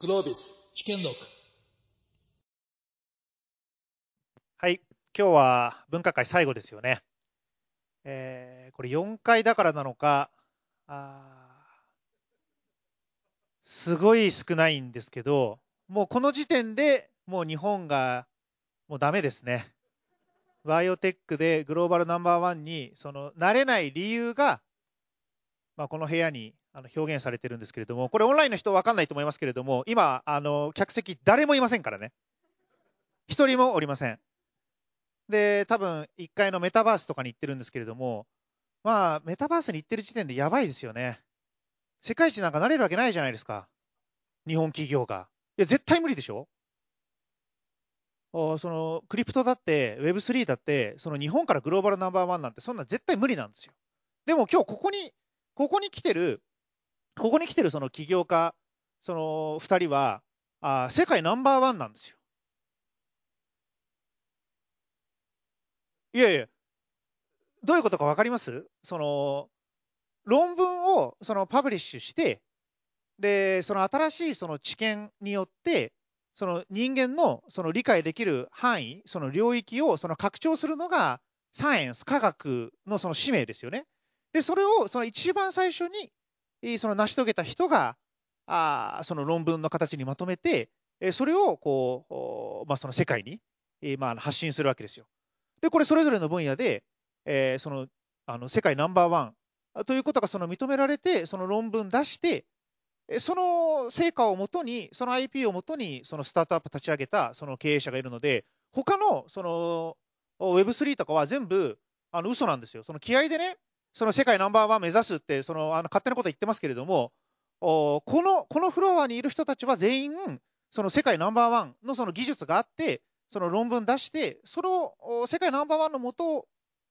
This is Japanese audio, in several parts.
グロービス試験録はい、今日は分科会最後ですよね。えーこれ4回だからなのか、あすごい少ないんですけど、もうこの時点でもう日本がもうダメですね。バイオテックでグローバルナンバーワンにそのなれない理由が、まあ、この部屋にあの表現されてるんですけれども、これオンラインの人分かんないと思いますけれども、今、あの客席誰もいませんからね。一人もおりません。で、多分1階のメタバースとかに行ってるんですけれども、まあ、メタバースに行ってる時点でやばいですよね。世界一なんかなれるわけないじゃないですか。日本企業が。いや、絶対無理でしょおその、クリプトだって、Web3 だって、その日本からグローバルナンバーワンなんて、そんな絶対無理なんですよ。でも今日ここに、ここに来てる、ここに来てるその起業家、その2人は、あ世界ナンバーワンなんですよ。いやいや、どういうことか分かります？その、論文をそのパブリッシュして、で、その新しいその知見によって、その人間のその理解できる範囲、その領域をその拡張するのがサイエンス、科学のその使命ですよね。で、それをその一番最初にその成し遂げた人が、あその論文の形にまとめて、それをこう、まあ、その世界に、まあ、発信するわけですよ。で、これそれぞれの分野で、えーそのあの世界ナンバーワンということがその認められて、その論文出して、その成果をもとに、その IP をもとに、そのスタートアップ立ち上げたその経営者がいるので、他のその Web3 とかは全部あの嘘なんですよ。その気合でね、その世界ナンバーワン目指すって、そのあの勝手なこと言ってますけれども、おこのこのフロアにいる人たちは全員、その世界ナンバーワンのその技術があって、その論文出して、その世界ナンバーワンのもと、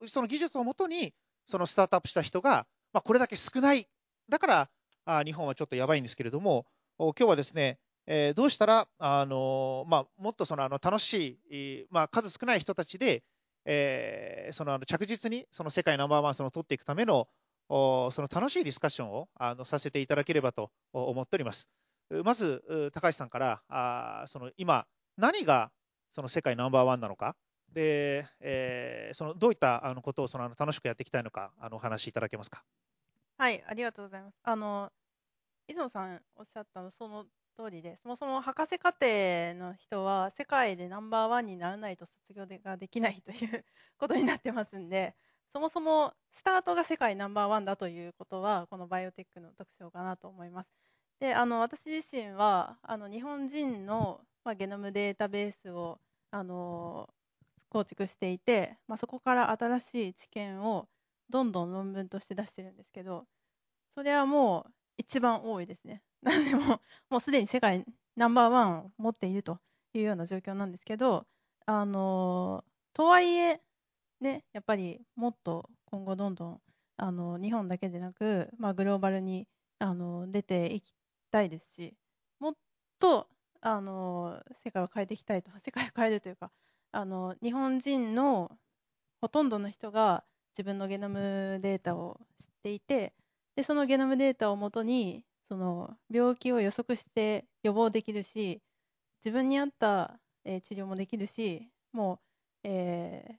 その技術をもとに、そのスタートアップした人が、まあ、これだけ少ない。だから、あ日本はちょっとやばいんですけれども、お今日はですね、えーどうしたら、あのまあ、もっとそのあの楽しい、まあ、数少ない人たちで、えーそのあの着実にその世界ナンバーワンその取っていくためのおその楽しいディスカッションをあのさせていただければとお思っております。まず、う高橋さんから、あその今、何がその世界ナンバーワンなのか、でえーそのどういったあのことをそのあの楽しくやっていきたいのか、あのお話しいただけますか。はい、ありがとうございます。あの、磯野さんおっしゃったのその通りで、そもそも博士課程の人は世界でナンバーワンにならないと卒業ができないという ことになってますんで、そもそもスタートが世界ナンバーワンだということは、このバイオテックの特徴かなと思います。で、あの、私自身は、あの、日本人の、まあ、ゲノムデータベースを、あの、構築していて、まあ、そこから新しい知見をどんどん論文として出してるんですけど、それはもう一番多いですね。なのでもう、もうすでに世界ナンバーワンを持っているというような状況なんですけど、あのとはいえ、ね、やっぱりもっと今後どんどん、あの日本だけでなく、まあ、グローバルにあの出ていきたいですし、もっとあの世界を変えていきたいと、世界を変えるというか、あの日本人のほとんどの人が自分のゲノムデータを知っていて、でそのゲノムデータをもとにその病気を予測して予防できるし自分に合った、えー治療もできるしもう、えー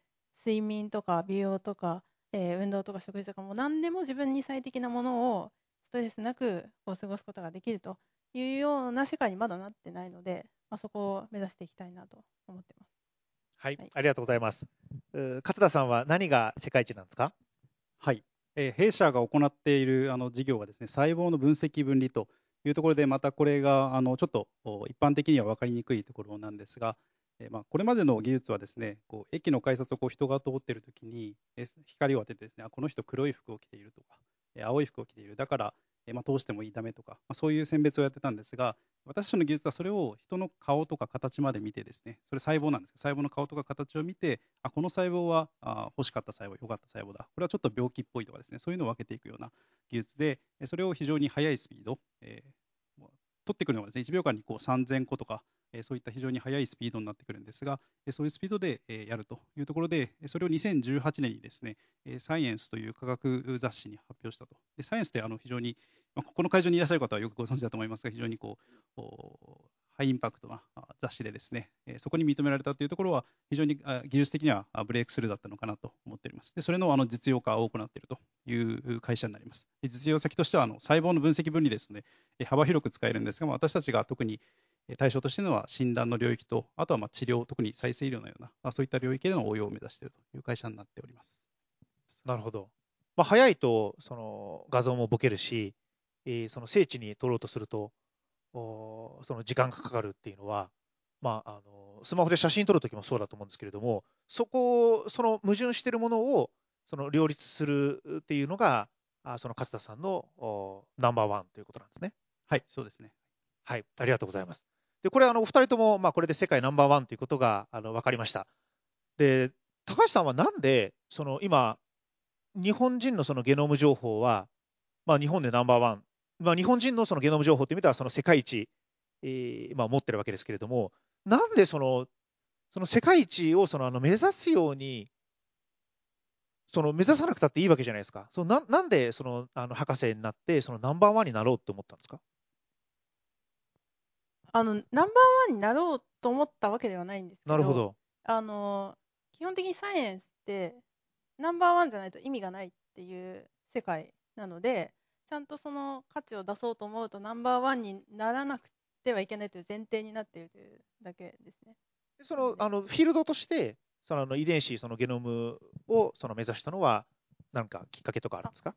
睡眠とか美容とか、えー運動とか食事とかも何でも自分に最適なものをストレスなくこう過ごすことができるというような世界にまだなってないので、まあ、そこを目指していきたいなと思ってます。はいはい、ありがとうございます。う勝田さんは何が世界一なんですか？はい、え弊社が行っているあの事業がですね細胞の分析分離というところでまたこれがあのちょっと一般的には分かりにくいところなんですが、えまあ、これまでの技術はですねこう駅の改札をこう人が通っているときに、え光を当ててですねあこの人黒い服を着ているとか、え青い服を着ている。だから、まあ、通してもいいダメとか、まあ、そういう選別をやってたんですが私たちの技術はそれを人の顔とか形まで見てですねそれ細胞なんですけど細胞の顔とか形を見てあこの細胞はあ欲しかった細胞良かった細胞だ。これはちょっと病気っぽいとかですねそういうのを分けていくような技術でそれを非常に速いスピード、えー取ってくるのがですね1秒間にこう3000個とかえそういった非常に速いスピードになってくるんですが、えそういうスピードで、えやるというところで、それを2018年にですね、えサイエンスという科学雑誌に発表したと。でサイエンスってあの非常に、まあ、ここの会場にいらっしゃる方はよくご存知だと思いますが、非常にこうハイインパクトな雑誌でですね、そこに認められたというところは、非常に技術的にはブレイクスルーだったのかなと思っております。でそれのあの実用化を行っているという会社になります。で実用先としてはあの細胞の分析分離ですね、幅広く使えるんですが、私たちが特に対象としてのは診断の領域と、あとはま治療、特に再生医療のような、そういった領域での応用を目指しているという会社になっております。なるほど。まあ、早いとその画像もボケるし、え、その精緻に撮ろうとすると、その時間がかかるっていうのは、まあ、あのスマホで写真撮るときもそうだと思うんですけれども、そこを、その矛盾しているものをその両立するっていうのが、あその勝田さんのナンバーワンということなんですね。はい、そうですね。はい、ありがとうございます。で、これ、あの、お二人とも、まあ、これで世界ナンバーワンということが、あの、分かりました。で、高橋さんはなんで、その、今、日本人のそのゲノム情報は、まあ、日本でナンバーワンまあ、日本人のそのゲノム情報という意味では、その世界一、えーまあ、持ってるわけですけれども、なんでそのその世界一をそのあの目指すように、その目指さなくたっていいわけじゃないですか。そのななんでそのあの博士になって、そのナンバーワンになろうって思ったんですか？あのナンバーワンになろうと思ったわけではないんですけど、なるほどあの基本的にサイエンスって、ナンバーワンじゃないと意味がないっていう世界なので、ちゃんとその価値を出そうと思うとナンバーワンにならなくてはいけないという前提になっているというだけですね。そのあのフィールドとしてそのあの遺伝子、そのゲノムをその目指したのは、何かきっかけとかあるんですか？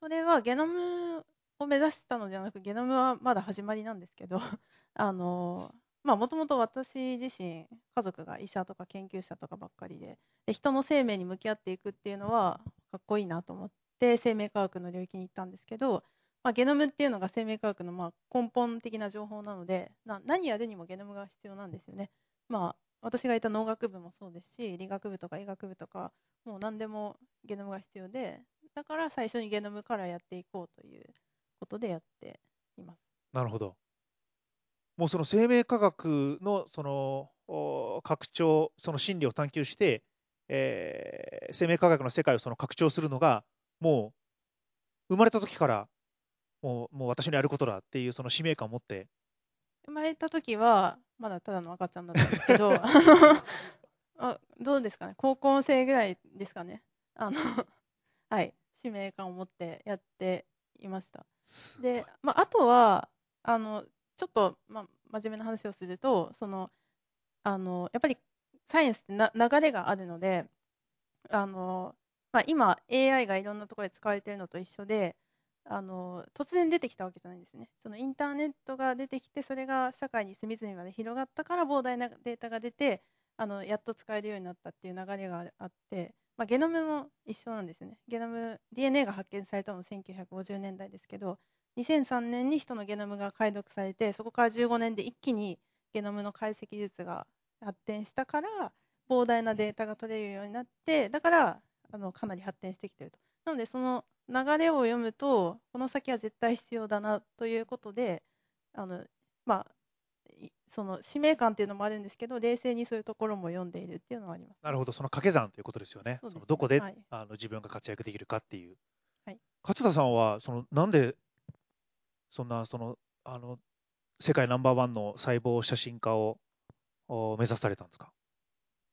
それはゲノムを目指したのではなく、ゲノムはまだ始まりなんですけど、あのまあ、もともと私自身、家族が医者とか研究者とかばっかりでで、人の生命に向き合っていくっていうのはかっこいいなと思っって生命科学の領域に行ったんですけど、まあ、ゲノムっていうのが生命科学のまあ根本的な情報なのでな何やるにもゲノムが必要なんですよね。まあ私がいた農学部もそうですし理学部とか医学部とかもう何でもゲノムが必要でだから最初にゲノムからやっていこうということでやっています。なるほど。もうその生命科学のその拡張、その真理を探求して、えー、生命科学の世界をその拡張するのがもう、生まれた時から、もう、もう私のやることだっていうその使命感を持って。生まれた時は、まだただの赤ちゃんだったんですけど、あどうですかね、高校生ぐらいですかね？あの、はい、使命感を持ってやっていました。で、まあ、あとは、あの、ちょっと、まあ、真面目な話をすると、その、あの、やっぱりサイエンスってな流れがあるので、あの、まあ、今 AI がいろんなところで使われているのと一緒であの突然出てきたわけじゃないんですよね。そのインターネットが出てきてそれが社会に隅々まで広がったから膨大なデータが出てあのやっと使えるようになったっていう流れがあって、まあ、ゲノムも一緒なんですよね。ゲノム DNA が発見されたの1950年代ですけど2003年に人のゲノムが解読されてそこから15年で一気にゲノムの解析術が発展したから膨大なデータが取れるようになってだからあのかなり発展してきていると。なので、その流れを読むと、この先は絶対必要だなということで、あのまあ、その使命感っていうのもあるんですけど、冷静にそういうところも読んでいるっていうのはあります。なるほど、その掛け算ということですよね。そ、ね、のどこで、はい、あの自分が活躍できるかっていう。はい、勝田さんは、そのなんで、そんな、その、あの、世界ナンバーワンの細胞写真家を目指されたんですか？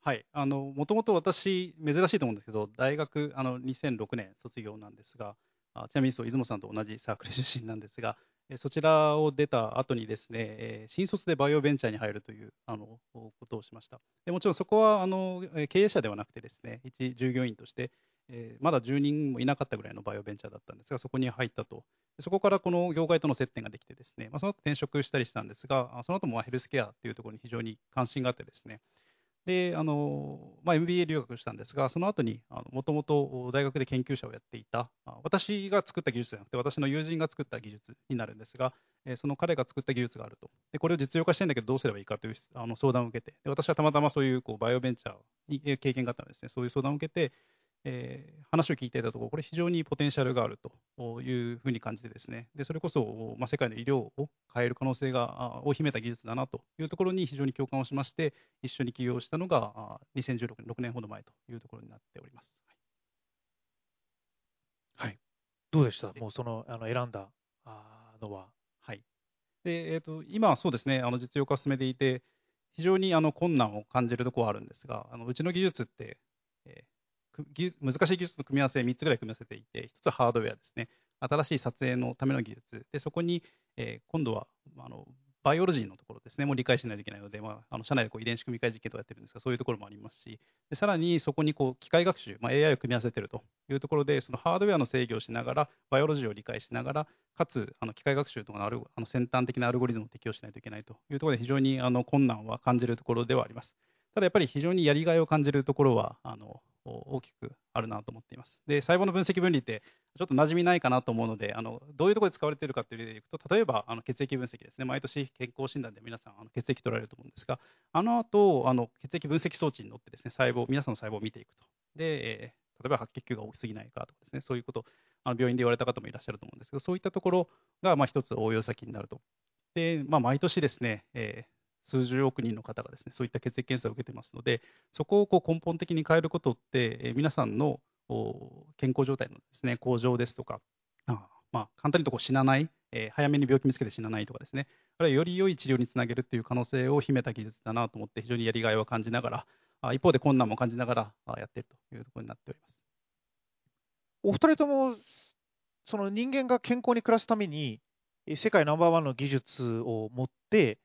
はい、あの、もともと私、珍しいと思うんですけど、大学、あの、2006年卒業なんですが、あちなみにそう、出雲さんと同じサークル出身なんですが、えそちらを出た後にですね、え新卒でバイオベンチャーに入るというあのことをしました。でもちろんそこはあの経営者ではなくてですね、一従業員として、え、まだ10人もいなかったぐらいのバイオベンチャーだったんですが、そこに入ったと。そこからこの業界との接点ができてですね、まあ、その後転職したりしたんですが、その後もヘルスケアというところに非常に関心があってですね、で、あの、まあ、MBA 留学したんですが、その後に、もともと大学で研究者をやっていた、私が作った技術じゃなくて、私の友人が作った技術になるんですが、その彼が作った技術があると。で、これを実用化したいんだけど、どうすればいいかというあの相談を受けて、で私はたまたまそういうこうバイオベンチャーに経験があったのですね、そういう相談を受けて、えー話を聞いていたところ、これ非常にポテンシャルがあるというふうに感じてですね、でそれこそ、まあ、世界の医療を変える可能性がを秘めた技術だなというところに非常に共感をしまして、一緒に起業したのがあ2016年、6年ほど前というところになっております。はい。どうでした？もうその、あの、選んだのは。はい。で、えっ、と、今はそうですね、あの、実用化を進めていて、非常にあの困難を感じるところはあるんですが、あのうちの技術って、えー難しい技術の組み合わせ3つぐらい組み合わせていて、1つはハードウェアですね。新しい撮影のための技術。で、そこに、えー今度は、あの、バイオロジーのところですね、もう理解しないといけないので、まあ、あの社内でこう遺伝子組み換え実験とかやってるんですが、そういうところもありますし、でさらにそこにこう機械学習、まあ、AI を組み合わせているというところで、そのハードウェアの制御をしながら、バイオロジーを理解しながら、かつあの機械学習とかのアルゴあの先端的なアルゴリズムを適用しないといけないというところで、非常にあの困難は感じるところではあります。ただやっぱり非常にやりがいを感じるところはあの大きくあるなと思っています。で、細胞の分析分離ってちょっと馴染みないかなと思うので、あのどういうところで使われているかという例でいくと、例えばあの血液分析ですね、毎年健康診断で皆さんあの血液取られると思うんですが、あの後あの血液分析装置に乗ってですね、細胞、皆さんの細胞を見ていくと。で、えー例えば白血球が多すぎないかとかですね、そういうこと、あの病院で言われた方もいらっしゃると思うんですけど、そういったところがまあ一つ応用先になると。で、まあ、毎年ですね、えー数十億人の方がですね、そういった血液検査を受けてますので、そこをこう根本的に変えることって、え皆さんの健康状態のですね、向上ですとか、あまあ、簡単に言うとこう死なない、えー早めに病気見つけて死なないとかですね、あるいはより良い治療につなげるっていう可能性を秘めた技術だなと思って、非常にやりがいを感じながら、あ一方で困難も感じながらやっているというところになっております。お二人とも、その人間が健康に暮らすために、世界ナンバーワンの技術を持って、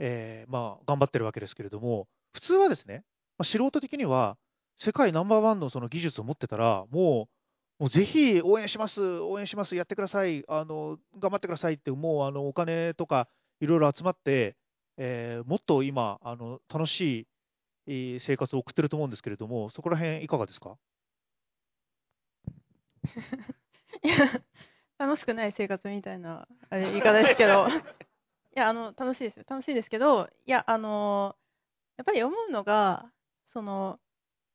えーまあ、頑張ってるわけですけれども、普通はですね、まあ、素人的には、世界ナンバーワンのその技術を持ってたら、もう、もうぜひ応援します、応援します、やってください、あの頑張ってくださいって、もうあのお金とかいろいろ集まって、えーもっと今、あの楽しいえー生活を送ってると思うんですけれども、そこら辺いかがですか？いや、楽しくない生活みたいな、あれ、言い方ですけど、い や、あの、楽しいですよ。楽しいですけど、いや、あの、やっぱり思うのが、その、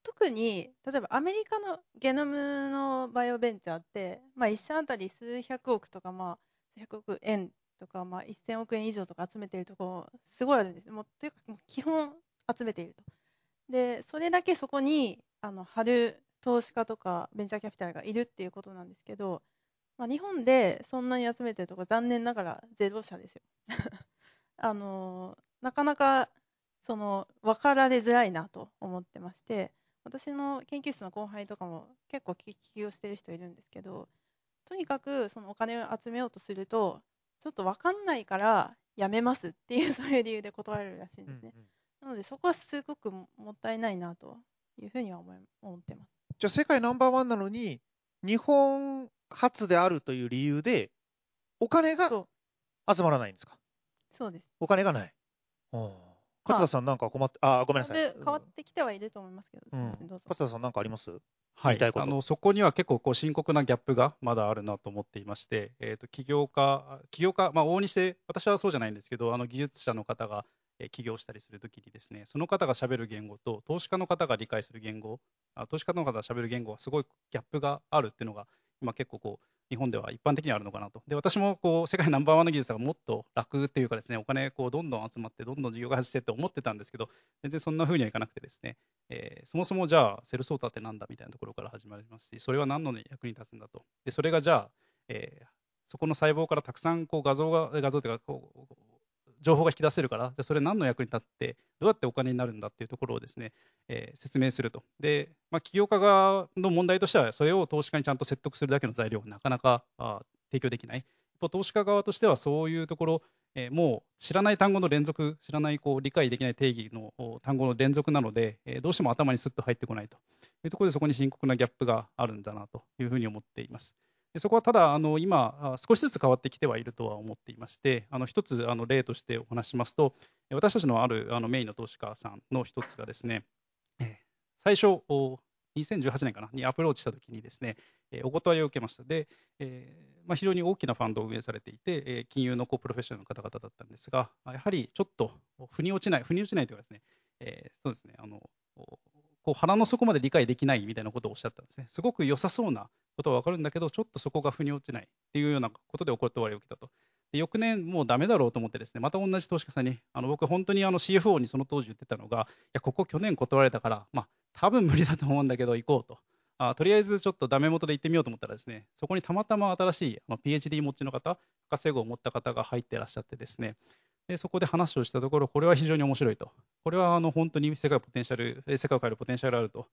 特に、例えばアメリカのゲノムのバイオベンチャーって、まあ、一社あたり数百億とか、まあ、数百億円とか、まあ、1000億円以上とか集めているところ、すごいあるんです。もう、というか、もう基本集めていると。で、それだけそこに、あの、貼る投資家とかベンチャーキャピタルがいるっていうことなんですけど、まあ、日本でそんなに集めてるとこ残念ながらゼロ社ですよ。あのなかなかその分かられづらいなと思ってまして私の研究室の後輩とかも結構起業してる人いるんですけどとにかくそのお金を集めようとするとちょっと分かんないからやめますっていう そういう理由で断られるらしいんですね。なのでそこはすごくもったいないなというふうには思い思ってます。じゃあ世界ナンバーワンなのに、日本初であるという理由で、お金が集まらないんですか？そうです。お金がない。勝田さんなんか困って、あ、ごめんなさい。で変わってきてはいると思いますけど。勝田さんなんかあります？はいあのそこには結構こう深刻なギャップがまだあるなと思っていまして、えー、と起業家、起業家、まあ、往々にして、私はそうじゃないんですけど、あの技術者の方が、えー起業したりするときにですね、その方が喋る言語と、投資家の方が理解する言語、あ投資家の方が喋る言語はすごいギャップがあるっていうのが、今結構こう、日本では一般的にあるのかなと。で、私もこう世界ナンバーワンの技術がもっと楽っていうかですね、お金こうどんどん集まって、どんどん事業開発してって思ってたんですけど、全然そんな風にはいかなくてですね、えーそもそもじゃあ、セルソーターってなんだみたいなところから始まりますし、それは何の役に立つんだと。で、それがじゃあ、えーそこの細胞からたくさんこう画像が、画像というかこう、情報が引き出せるから、じゃあそれ何の役に立って、どうやってお金になるんだっていうところをですね、えー説明すると。で、まあ、起業家側の問題としては、それを投資家にちゃんと説得するだけの材料がなかなかあ提供できない。投資家側としては、そういうところ、えーもう知らない単語の連続、知らないこう理解できない定義の単語の連続なので、えーどうしても頭にスッと入ってこないというところで、そこに深刻なギャップがあるんだなというふうに思っています。そこはただ、あの今、少しずつ変わってきてはいるとは思っていまして、あの一つあの例としてお話しますと、私たちのあるあのメインの投資家さんの一つがですね、最初、2018年かなにアプローチしたときにですね、お断りを受けました。で、えーまあ、非常に大きなファンドを運営されていて、え金融のこうプロフェッショナルの方々だったんですが、やはりちょっと腑に落ちない、腑に落ちないというかですね、えーそうですね、あのこう腹の底まで理解できないみたいなことをおっしゃったんですね。すごく良さそうなことはわかるんだけど、ちょっとそこが腑に落ちないっていうようなことでお断りを受けたと。で翌年、もうダメだろうと思ってですね、また同じ投資家さんに、あの僕、本当にあの CFO にその当時言ってたのが、いや、ここ去年断られたから、まあ、多分無理だと思うんだけど、行こうと。あとりあえずちょっとダメ元で行ってみようと思ったらですね、そこにたまたま新しい、まあ、PhD 持ちの方、博士号を持った方が入ってらっしゃってですね、でそこで話をしたところ、これは非常に面白いと。これはあの本当に世界ポテンシャル、世界を変えるポテンシャルあると。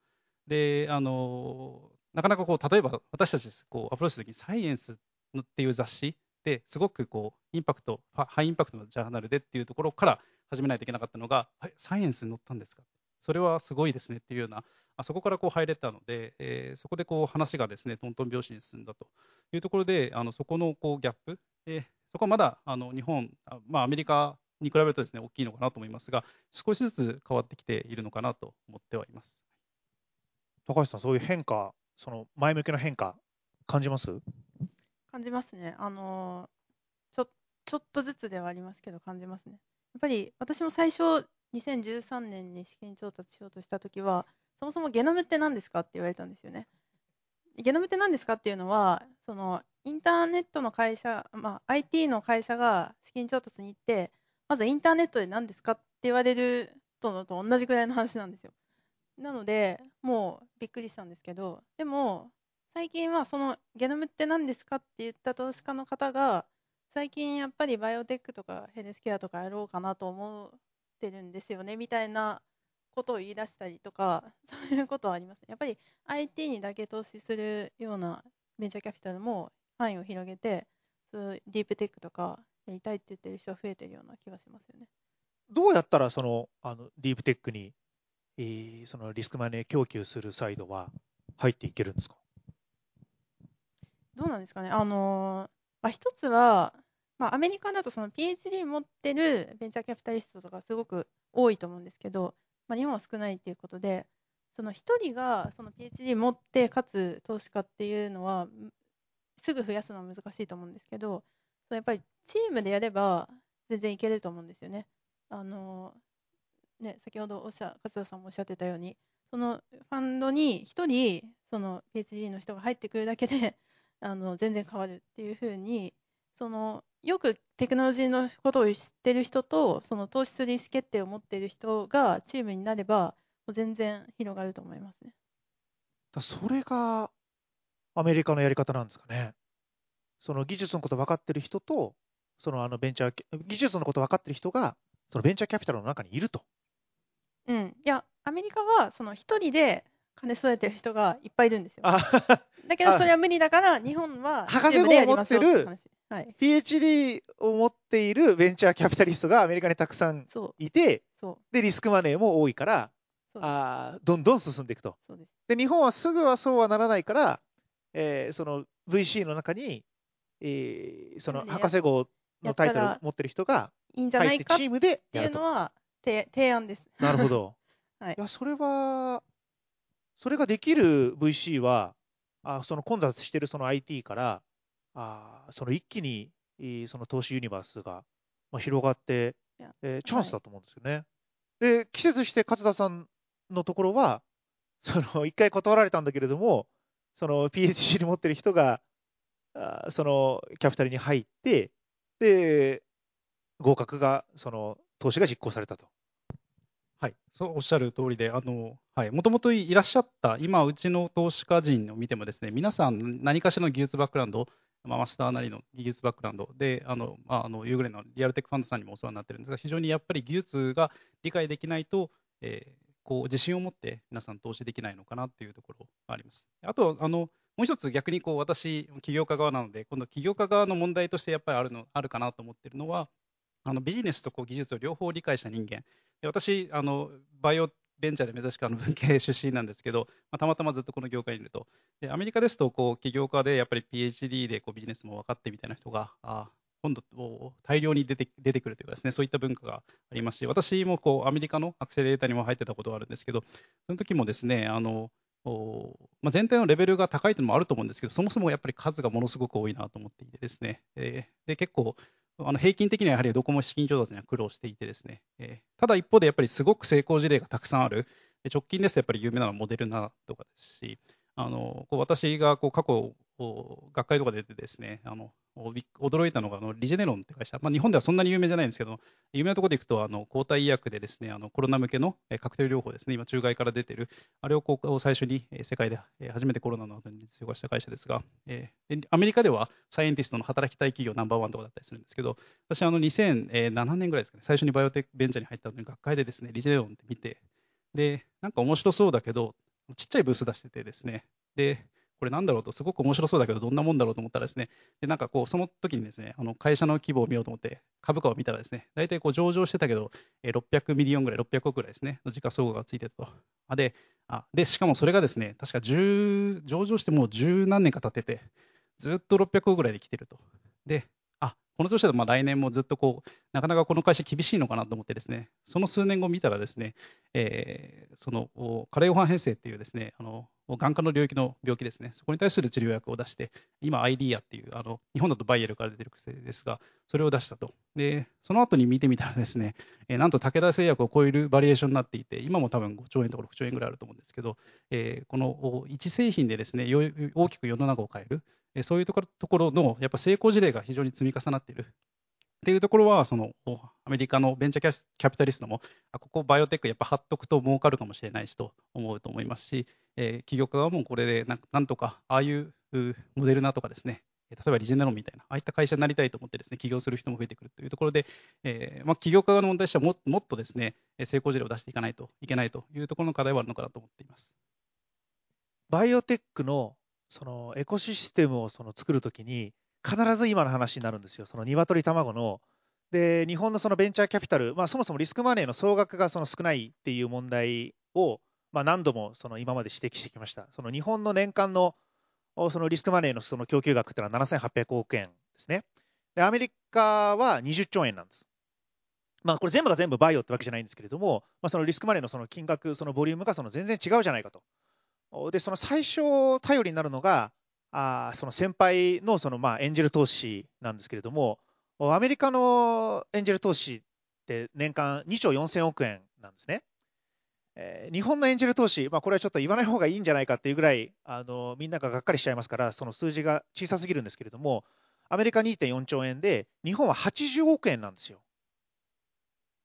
で、あのなかなかこう、例えば私たちこうアプローチするときに、サイエンスっていう雑誌ですごくこうインパクト、ハイインパクトのジャーナルでっていうところから始めないといけなかったのが、はい、サイエンスに載ったんですか？それはすごいですねっていうような、あそこからこう入れたので、えー、そこでこう話がですね、トントン拍子に進んだというところで、あのそこのこうギャップ、え、そこはまだあの日本、まあ、アメリカに比べるとですね、大きいのかなと思いますが、少しずつ変わってきているのかなと思ってはいます。高橋さん、そういう変化、その前向きな変化、感じます？感じますね。あのちょちょっとずつではありますけど、感じますね。やっぱり私も最初、2013年に資金調達しようとしたときは、そもそもゲノムって何ですかって言われたんですよね。ゲノムって何ですかっていうのは、そのインターネットの会社、まあ、IT の会社が資金調達に行って、まずインターネットで何ですかって言われるとと同じくらいの話なんですよ。なので、もうびっくりしたんですけど、でも、最近はそのゲノムって何ですかって言った投資家の方が、最近やっぱりバイオテックとかヘルスケアとかやろうかなと思ってるんですよねみたいなことを言い出したりとか、そういうことはありますね。やっぱり IT にだけ投資するようなベンチャーキャピタルも範囲を広げて、そうディープテックとかやりたいって言ってる人は増えてるような気がしますよね。どうやったらそのあのディープテックに、えー、そのリスクマネー供給するサイドは入っていけるんですか？どうなんですかね。あのまあ、一つは、まあ、アメリカだとその PhD 持ってるベンチャーキャピタリストとかすごく多いと思うんですけど、まあ、日本は少ないっていうことで、その1人がその PhD 持って、かつ投資家っていうのは、すぐ増やすのは難しいと思うんですけど、そのやっぱりチームでやれば全然いけると思うんですよね。あのね先ほどおっしゃ勝田さんもおっしゃってたように、そのファンドに1人、その PhD の人が入ってくるだけであの全然変わるっていうふうに、そのよくテクノロジーのことを知ってる人と、その投資する意思決定を持っている人がチームになれば、全然広がると思いますね。だそれがアメリカのやり方なんですかね。その技術のこと分かってる人と、そのあのベンチャー、技術のこと分かってる人が、そのベンチャーキャピタルの中にいると。うん。いや、アメリカは、その一人で金育ててる人がいっぱいいるんですよ。だけど、それは無理だから、日本は博士号を持ってる、はい、PhD を持っているベンチャーキャピタリストがアメリカにたくさんいて、で、リスクマネーも多いから、あどんどん進んでいくと。で日本はすぐはそうはならないから、えー、その VC の中に、えー、その博士号のタイトルを持ってる人がいいんじゃないかチームでやると。っていうのは提案です。なるほど。はい、いやそれは、それができる VC は、あその混雑してるその IT から、あその一気にその投資ユニバースが広がって、えー、チャンスだと思うんですよね。はい、で、季節して勝田さんのところは、その一回断られたんだけれども、その PhD に持ってる人が、あそのキャピタルに入って、で、合格が、その投資が実行されたと。はい、そうおっしゃる通りで、あのはい、もともといらっしゃった、今、うちの投資家陣を見ても、ですね皆さん、何かしらの技術バックグラウンド、まあ、マスターなりの技術バックグラウンドで、あのまあ、あのユーグレのリアルテックファンドさんにもお世話になってるんですが、非常にやっぱり技術が理解できないと、えー、こう自信を持って皆さん投資できないのかなっていうところがあります。あとあのもう一つ逆にこう私、起業家側なので、今度起業家側の問題としてやっぱりあるのあるかなと思ってるのは、あのビジネスとこう技術を両方理解した人間、で私あの、バイオベンチャーで珍しくあの文系出身なんですけど、まあ、たまたまずっとこの業界にいると、でアメリカですとこう起業家でやっぱり PhD でこうビジネスも分かってみたいな人が、あ今度大量に出て出てくるというかですね、そういった文化がありますし、私もこうアメリカのアクセレーターにも入ってたことがあるんですけど、その時もですね、あのおまあ、全体のレベルが高いというのもあると思うんですけど、そもそもやっぱり数がものすごく多いなと思っていてですね、えー、で結構、あの平均的にはやはりどこも資金調達には苦労していてですね、えー、ただ一方でやっぱりすごく成功事例がたくさんある、直近ですとやっぱり有名なのはモデルナとかですし、あのこう私がこう過去、学会とかで出てですね、あの驚いたのがあのリジェネロンって会社、まあ、日本ではそんなに有名じゃないんですけど、有名なところでいくと、あの抗体医薬でですねあのコロナ向けのカクテル療法ですね、今、中外から出てる、あれをこう最初に世界で初めてコロナの後に実用化した会社ですが、えー、アメリカではサイエンティストの働きたい企業ナンバーワンとかだったりするんですけど、私、あの2007年ぐらいですかね、最初にバイオテックベンチャーに入ったのに、学会でですねリジェネロンって見て、で、なんか面白そうだけど、ちっちゃいブース出しててですね、で、これなんだろうと、すごく面白そうだけど、どんなもんだろうと思ったらですね、でなんかこう、その時にですね、あの会社の規模を見ようと思って、株価を見たらですね、大体こう上場してたけど、600 million ぐらい、600億ぐらいですね、の時価総額がついてたと。あであで、しかもそれがですね、確か10上場してもう十何年か経ってて、ずっと600億ぐらいで来てると。で、この調子だとまあ来年もずっとこう、なかなかこの会社厳しいのかなと思ってですね、その数年後見たらですね、えー、そのカレーオハン変性っていうですね、あの眼科の領域の病気ですね、そこに対する治療薬を出して、今、アイリーアっていう、あの日本だとバイエルから出てる薬ですが、それを出したと。で、その後に見てみたらですね、えー、なんと武田製薬を超えるバリエーションになっていて、今も多分5兆円とか6兆円ぐらいあると思うんですけど、えー、この1製品でですね、大きく世の中を変える、そういうところのやっぱ成功事例が非常に積み重なっている。っていうところは、そのアメリカのベンチャーキャピタリストも、ここバイオテックやっぱ貼っとくと儲かるかもしれないしと思うと思いますし、えー、企業側もこれでなんとか、ああいうモデルナとかですね、例えばリジェネロンみたいな、ああいった会社になりたいと思ってですね、起業する人も増えてくるというところで、えーまあ、起業家側の問題としてはももっとですね、成功事例を出していかないといけないというところの課題はあるのかなと思っています。バイオテックのそのエコシステムをその作るときに、必ず今の話になるんですよ、その鶏卵の。で、日本のそのベンチャーキャピタル、まあ、そもそもリスクマネーの総額がその少ないっていう問題を、まあ、何度もその今まで指摘してきました。その日本の年間のそのリスクマネーのその供給額っていうのは7800億円ですね。で、アメリカは20兆円なんです。まあ、これ全部が全部バイオってわけじゃないんですけれども、まあ、そのリスクマネーのその金額、そのボリュームがその全然違うじゃないかと。で、その最初頼りになるのが、あその先輩のそのまあエンジェル投資なんですけれども、アメリカのエンジェル投資って年間2兆4000億円なんですね。えー、日本のエンジェル投資、まあ、これはちょっと言わない方がいいんじゃないかっていうぐらい、あのみんなががっかりしちゃいますから、その数字が小さすぎるんですけれども、アメリカ2.4兆円で、日本は80億円なんですよ。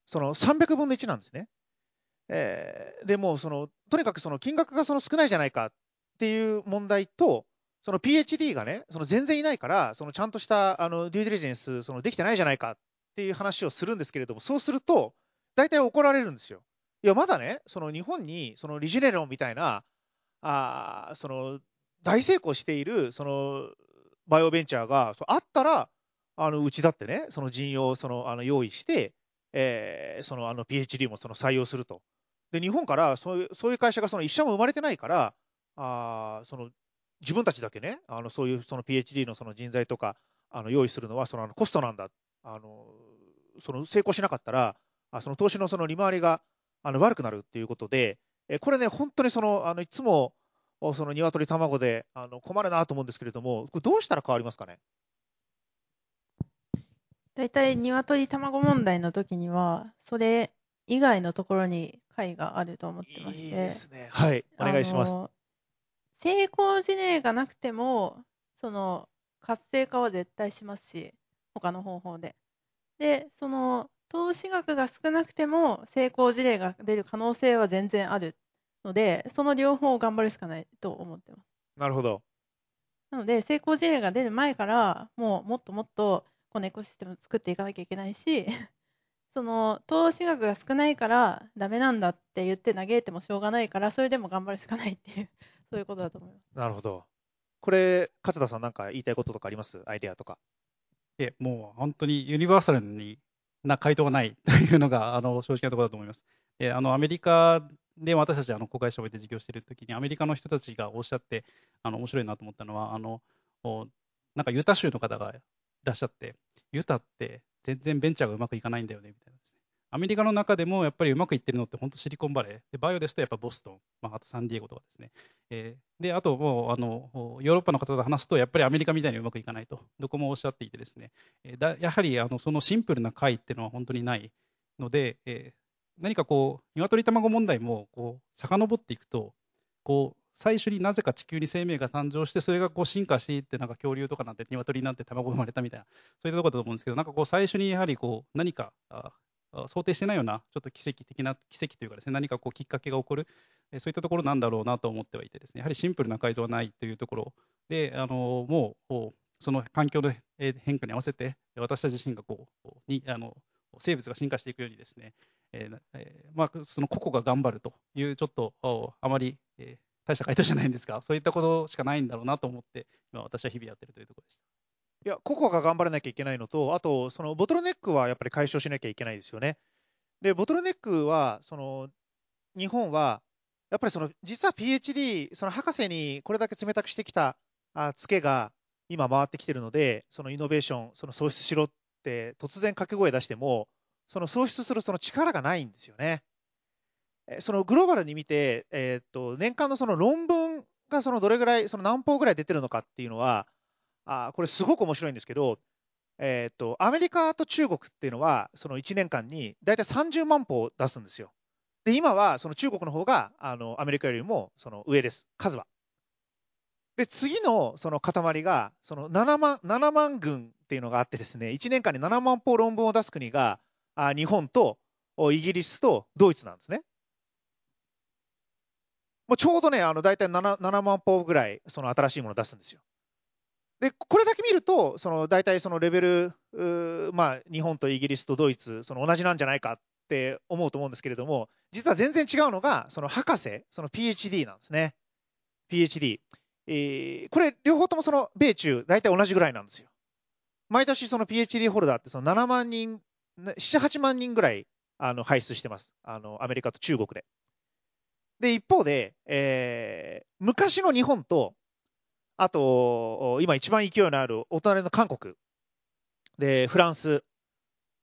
その300分の1なんですね。えー、でもその、とにかくその金額がその少ないじゃないかっていう問題と、その PhD がね、その全然いないから、そのちゃんとしたあのデューディリジェンス、そのできてないじゃないかっていう話をするんですけれども、そうすると、大体怒られるんですよ。いや、まだね、その日本にそのリジェネロンみたいな、あその大成功しているそのバイオベンチャーがあったら、あのうちだってね、その人用をそのあの用意して、えー、そのあの PhD もその採用すると。で、日本からそういうそういう会社がその一社も生まれてないから、あその自分たちだけね、あのそういうその PhD のその人材とかあの用意するのはそのあのコストなんだあの、その成功しなかったら、あその投資のその利回りがあの悪くなるっていうことで、えこれね、本当にそのあのいつもその鶏卵であの困るなと思うんですけれども、これどうしたら変わりますかね？大体、鶏卵問題の時には、それ以外のところに解があると思ってまして。いいですね。はい、お願いします。成功事例がなくても、その活性化は絶対しますし、他の方法で。で、その投資額が少なくても成功事例が出る可能性は全然あるので、その両方を頑張るしかないと思ってます。なるほど。なので、成功事例が出る前から、もうもっともっとこのエコシステムを作っていかなきゃいけないし、その投資額が少ないからダメなんだって言って嘆いてもしょうがないから、それでも頑張るしかないっていう そういうことだと思います。なるほど。これ、勝田さん、なんか言いたいこととかあります？アイデアとか。え、もう本当にユニバーサルにな回答がない というのがあの正直なところだと思います。えあのアメリカで私たちあの公開証明で授業しているときに、アメリカの人たちがおっしゃって、あの面白いなと思ったのは、あのなんかユタ州の方がいらっしゃって、ユタって全然ベンチャーがうまくいかないんだよねみたいなですね。アメリカの中でもやっぱりうまくいってるのって本当シリコンバレー。で、バイオですとやっぱボストン、まあ、あとサンディエゴとかですね。えー、で、あともうあのヨーロッパの方と話すとやっぱりアメリカみたいにうまくいかないと、どこもおっしゃっていてですね。えー、だやはりあのそのシンプルな解っていうのは本当にないので、えー何かこう、鶏卵問題もこう遡っていくと、こう最初になぜか地球に生命が誕生して、それがこう進化していって、なんか恐竜とかなんて、鶏なんて卵生まれたみたいな、そういったところだと思うんですけど、なんかこう最初にやはりこう何か想定してないような、ちょっと奇跡的な、奇跡というかですね、何かこうきっかけが起こる、そういったところなんだろうなと思ってはいてですね、やはりシンプルな改造はないというところで、あのもうその環境の変化に合わせて、私たち自身がこうにあの生物が進化していくようにですね、えーえー、まあ、その個々が頑張るという、ちょっとあまり、えー、大した回答じゃないんですが、そういったことしかないんだろうなと思って、今、私は日々やってるというところでした。いや、個々が頑張らなきゃいけないのと、あと、そのボトルネックはやっぱり解消しなきゃいけないですよね。で、ボトルネックは、その日本は、やっぱりその実は PhD、その博士にこれだけ冷たくしてきたあツケが今回ってきてるので、そのイノベーション、その創出しろって突然掛け声出しても、その創出するその力がないんですよね。そのグローバルに見て、えー、と年間のその論文がそのどれぐらい、その何本ぐらい出てるのかっていうのは、あこれすごく面白いんですけど、えー、とアメリカと中国っていうのは、その1年間に大体30万歩出すんですよ。で、今はその中国の方があのアメリカよりもその上です、数は。で、次のその塊が、その7万 ,7 万軍っていうのがあってですね、1年間に7万歩論文を出す国が、あ日本とイギリスとドイツなんですね。もうちょうどね、あの大体 7, 7万歩ぐらい、その新しいものを出すんですよ。で、これだけ見ると、その大体そのレベル、まあ、日本とイギリスとドイツ、その同じなんじゃないかって思うと思うんですけれども、実は全然違うのが、その博士、その PhD なんですね。PhD。えー、これ、両方ともその米中、大体同じぐらいなんですよ。毎年その PhD ホルダーってその7万人、7、8万人ぐらいあの輩出してます。あの、アメリカと中国で。で、一方で、えー、昔の日本と、あと、今一番勢いのあるお隣の韓国、で、フランス、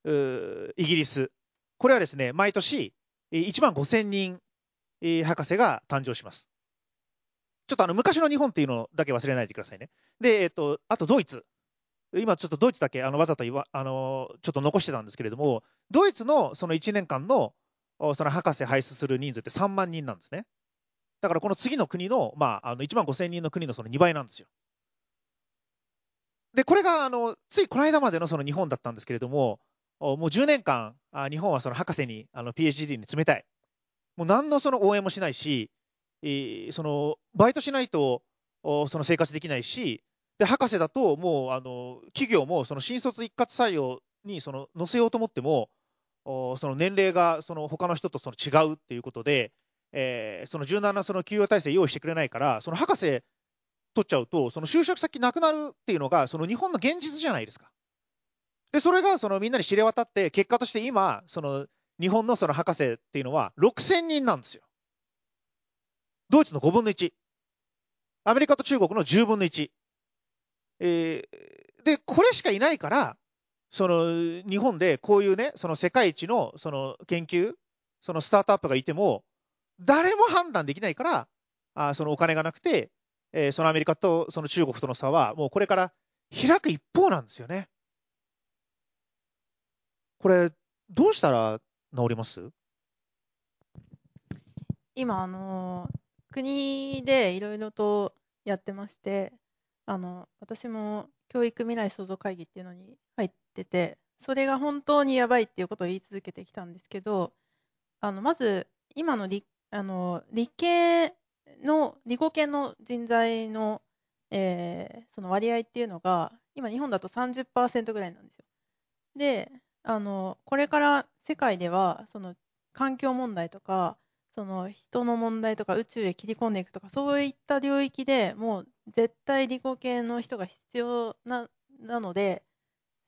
イギリス、これはですね、毎年1万5000人、博士が誕生します。ちょっとあの昔の日本っていうのだけ忘れないでくださいね。で、えっと、あとドイツ。今ちょっとドイツだけあのわざと言わあのちょっと残してたんですけれども、ドイツのその1年間のその博士輩出する人数って3万人なんですね。だからこの次の国の、まあ、あの1万5000人の国のその2倍なんですよ。で、これがあのついこの間までのその日本だったんですけれども、もう10年間、日本はその博士にあの PhD に冷たい。もう何のその応援もしないし、え、そのバイトしないとその生活できないし、で博士だともうあの企業もその新卒一括採用にその載せようと思っても、その年齢がその他の人とその違うっていうことで、えー、その柔軟なその給与体制用意してくれないから、その博士取っちゃうと、その就職先なくなるっていうのが、その日本の現実じゃないですか。で、それがそのみんなに知れ渡って、結果として今、その日本のその博士っていうのは6000人なんですよ。ドイツの5分の1。アメリカと中国の10分の1。えー、で、これしかいないから、その日本でこういうね、その世界一のその研究、そのスタートアップがいても、誰も判断できないから、あそのお金がなくて、えー、そのアメリカとその中国との差は、もうこれから開く一方なんですよね。これ、どうしたら治ります？今、あの国でいろいろとやってまして、あの私も教育未来創造会議っていうのにってて、それが本当にやばいっていうことを言い続けてきたんですけど、あのまず今の理あの理系の理工系の人材の、えー、その割合っていうのが今日本だと30%ぐらいなんですよ。であのこれから世界ではその環境問題とかその人の問題とか宇宙へ切り込んでいくとかそういった領域でもう絶対理工系の人が必要ななので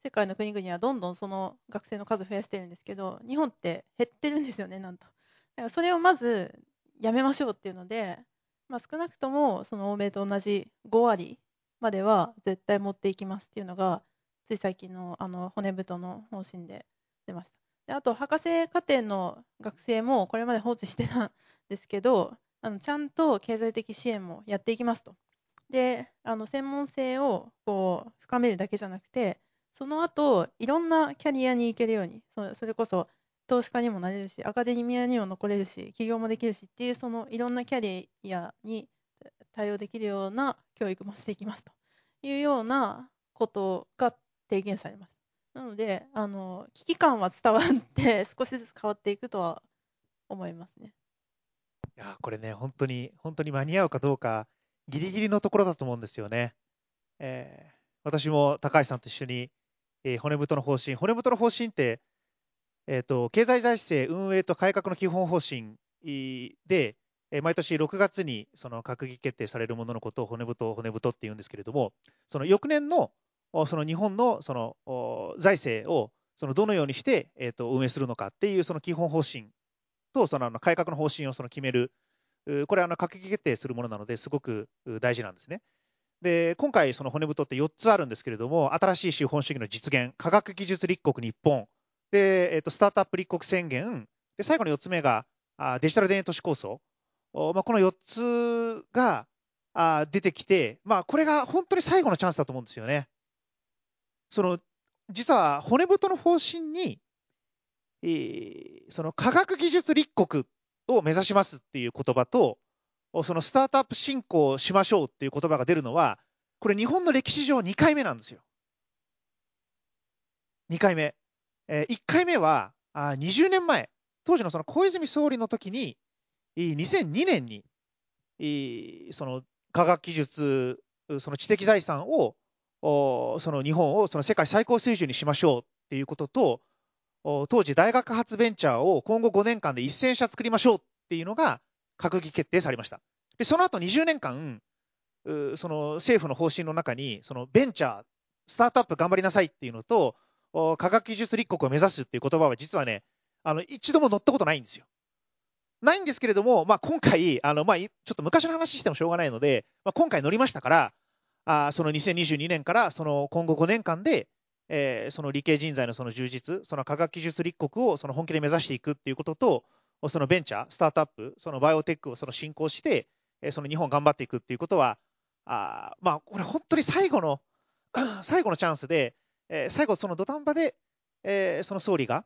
世界の国々はどんどんその学生の数増やしてるんですけど日本って減ってるんですよねなんと。だからそれをまずやめましょうっていうので、まあ、少なくともその欧米と同じ5割までは絶対持っていきますっていうのがつい最近のあの骨太の方針で出ました。であと博士課程の学生もこれまで放置してたんですけどあのちゃんと経済的支援もやっていきますと。であの専門性をこう深めるだけじゃなくてその後いろんなキャリアに行けるようにそれこそ投資家にもなれるし、アカデミアにも残れるし、起業もできるしっていう、そのいろんなキャリアに対応できるような教育もしていきますというようなことが提言されました。なので、あの危機感は伝わって 少しずつ変わっていくとは思いますね。いや、これね、本当に、本当に間に合うかどうか、ギリギリのところだと思うんですよね。えー、私も高橋さんと一緒に、えー、骨太の方針、骨太の方針って、え、ー、と、経済財政運営と改革の基本方針で、え毎年6月にその閣議決定されるもののことを骨太、骨太って言うんですけれども、その翌年のその日本のその財政をそのどのようにして、えー、と運営するのかっていうその基本方針とそのあの改革の方針をその決める、これは閣議決定するものなのですごく大事なんですね。で今回、その骨太って4つあるんですけれども、新しい資本主義の実現、科学技術立国日本、でえー、とスタートアップ立国宣言、で最後の4つ目があデジタル田園都市構想、おまあ、この4つがあ出てきて、まあ、これが本当に最後のチャンスだと思うんですよね。その実は骨太の方針に、えー、その科学技術立国を目指しますっていう言葉と、そのスタートアップ振興しましょうっていう言葉が出るのは、これ日本の歴史上2回目なんですよ。2回目。えー、1回目はあ20年前、当時のその小泉総理の時に、2002年に、その科学技術、その知的財産を、その日本をその世界最高水準にしましょうっていうことと、当時大学発ベンチャーを今後5年間で1000社作りましょうっていうのが閣議決定されました。で、その後20年間、その政府の方針の中に、そのベンチャー、スタートアップ頑張りなさいっていうのと、科学技術立国を目指すっていう言葉は実はね、あの、一度も乗ったことないんですよ。ないんですけれども、まあ、今回、あのまあ、ちょっと昔の話してもしょうがないので、まあ、今回乗りましたから、あその2022年からその今後5年間で、えー、その理系人材のその充実、その科学技術立国をその本気で目指していくっていうことと、そのベンチャー、スタートアップ、そのバイオテックをその進行して、その日本頑張っていくっていうことは、あまあ、これ本当に最後の、最後のチャンスで、えー、最後その土壇場で、えー、その総理が、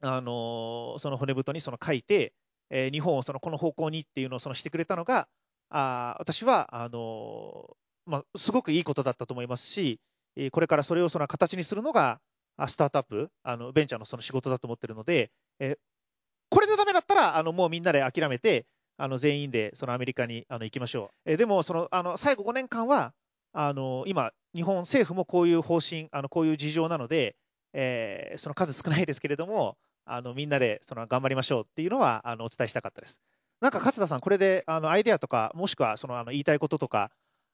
あのー、その骨太にその書いて、え、日本をそのこの方向にっていうのをそのしてくれたのが、あ私はあのまあ、すごくいいことだったと思いますし、これからそれをその形にするのが、スタートアップ、あのベンチャーのその仕事だと思ってるので、えったら、あのもうみんなで諦めて、あの全員でそのアメリカにあの行きましょう。えでもそのあの最後5年間はあの今、日本政府もこういう方針、あのこういう事情なので、えー、その数少ないですけれども、あのみんなでその頑張りましょうっていうのはあのお伝えしたかったです。なんか勝田さん、これであのアイデアとか、もしくはそのあの言いたいこととか、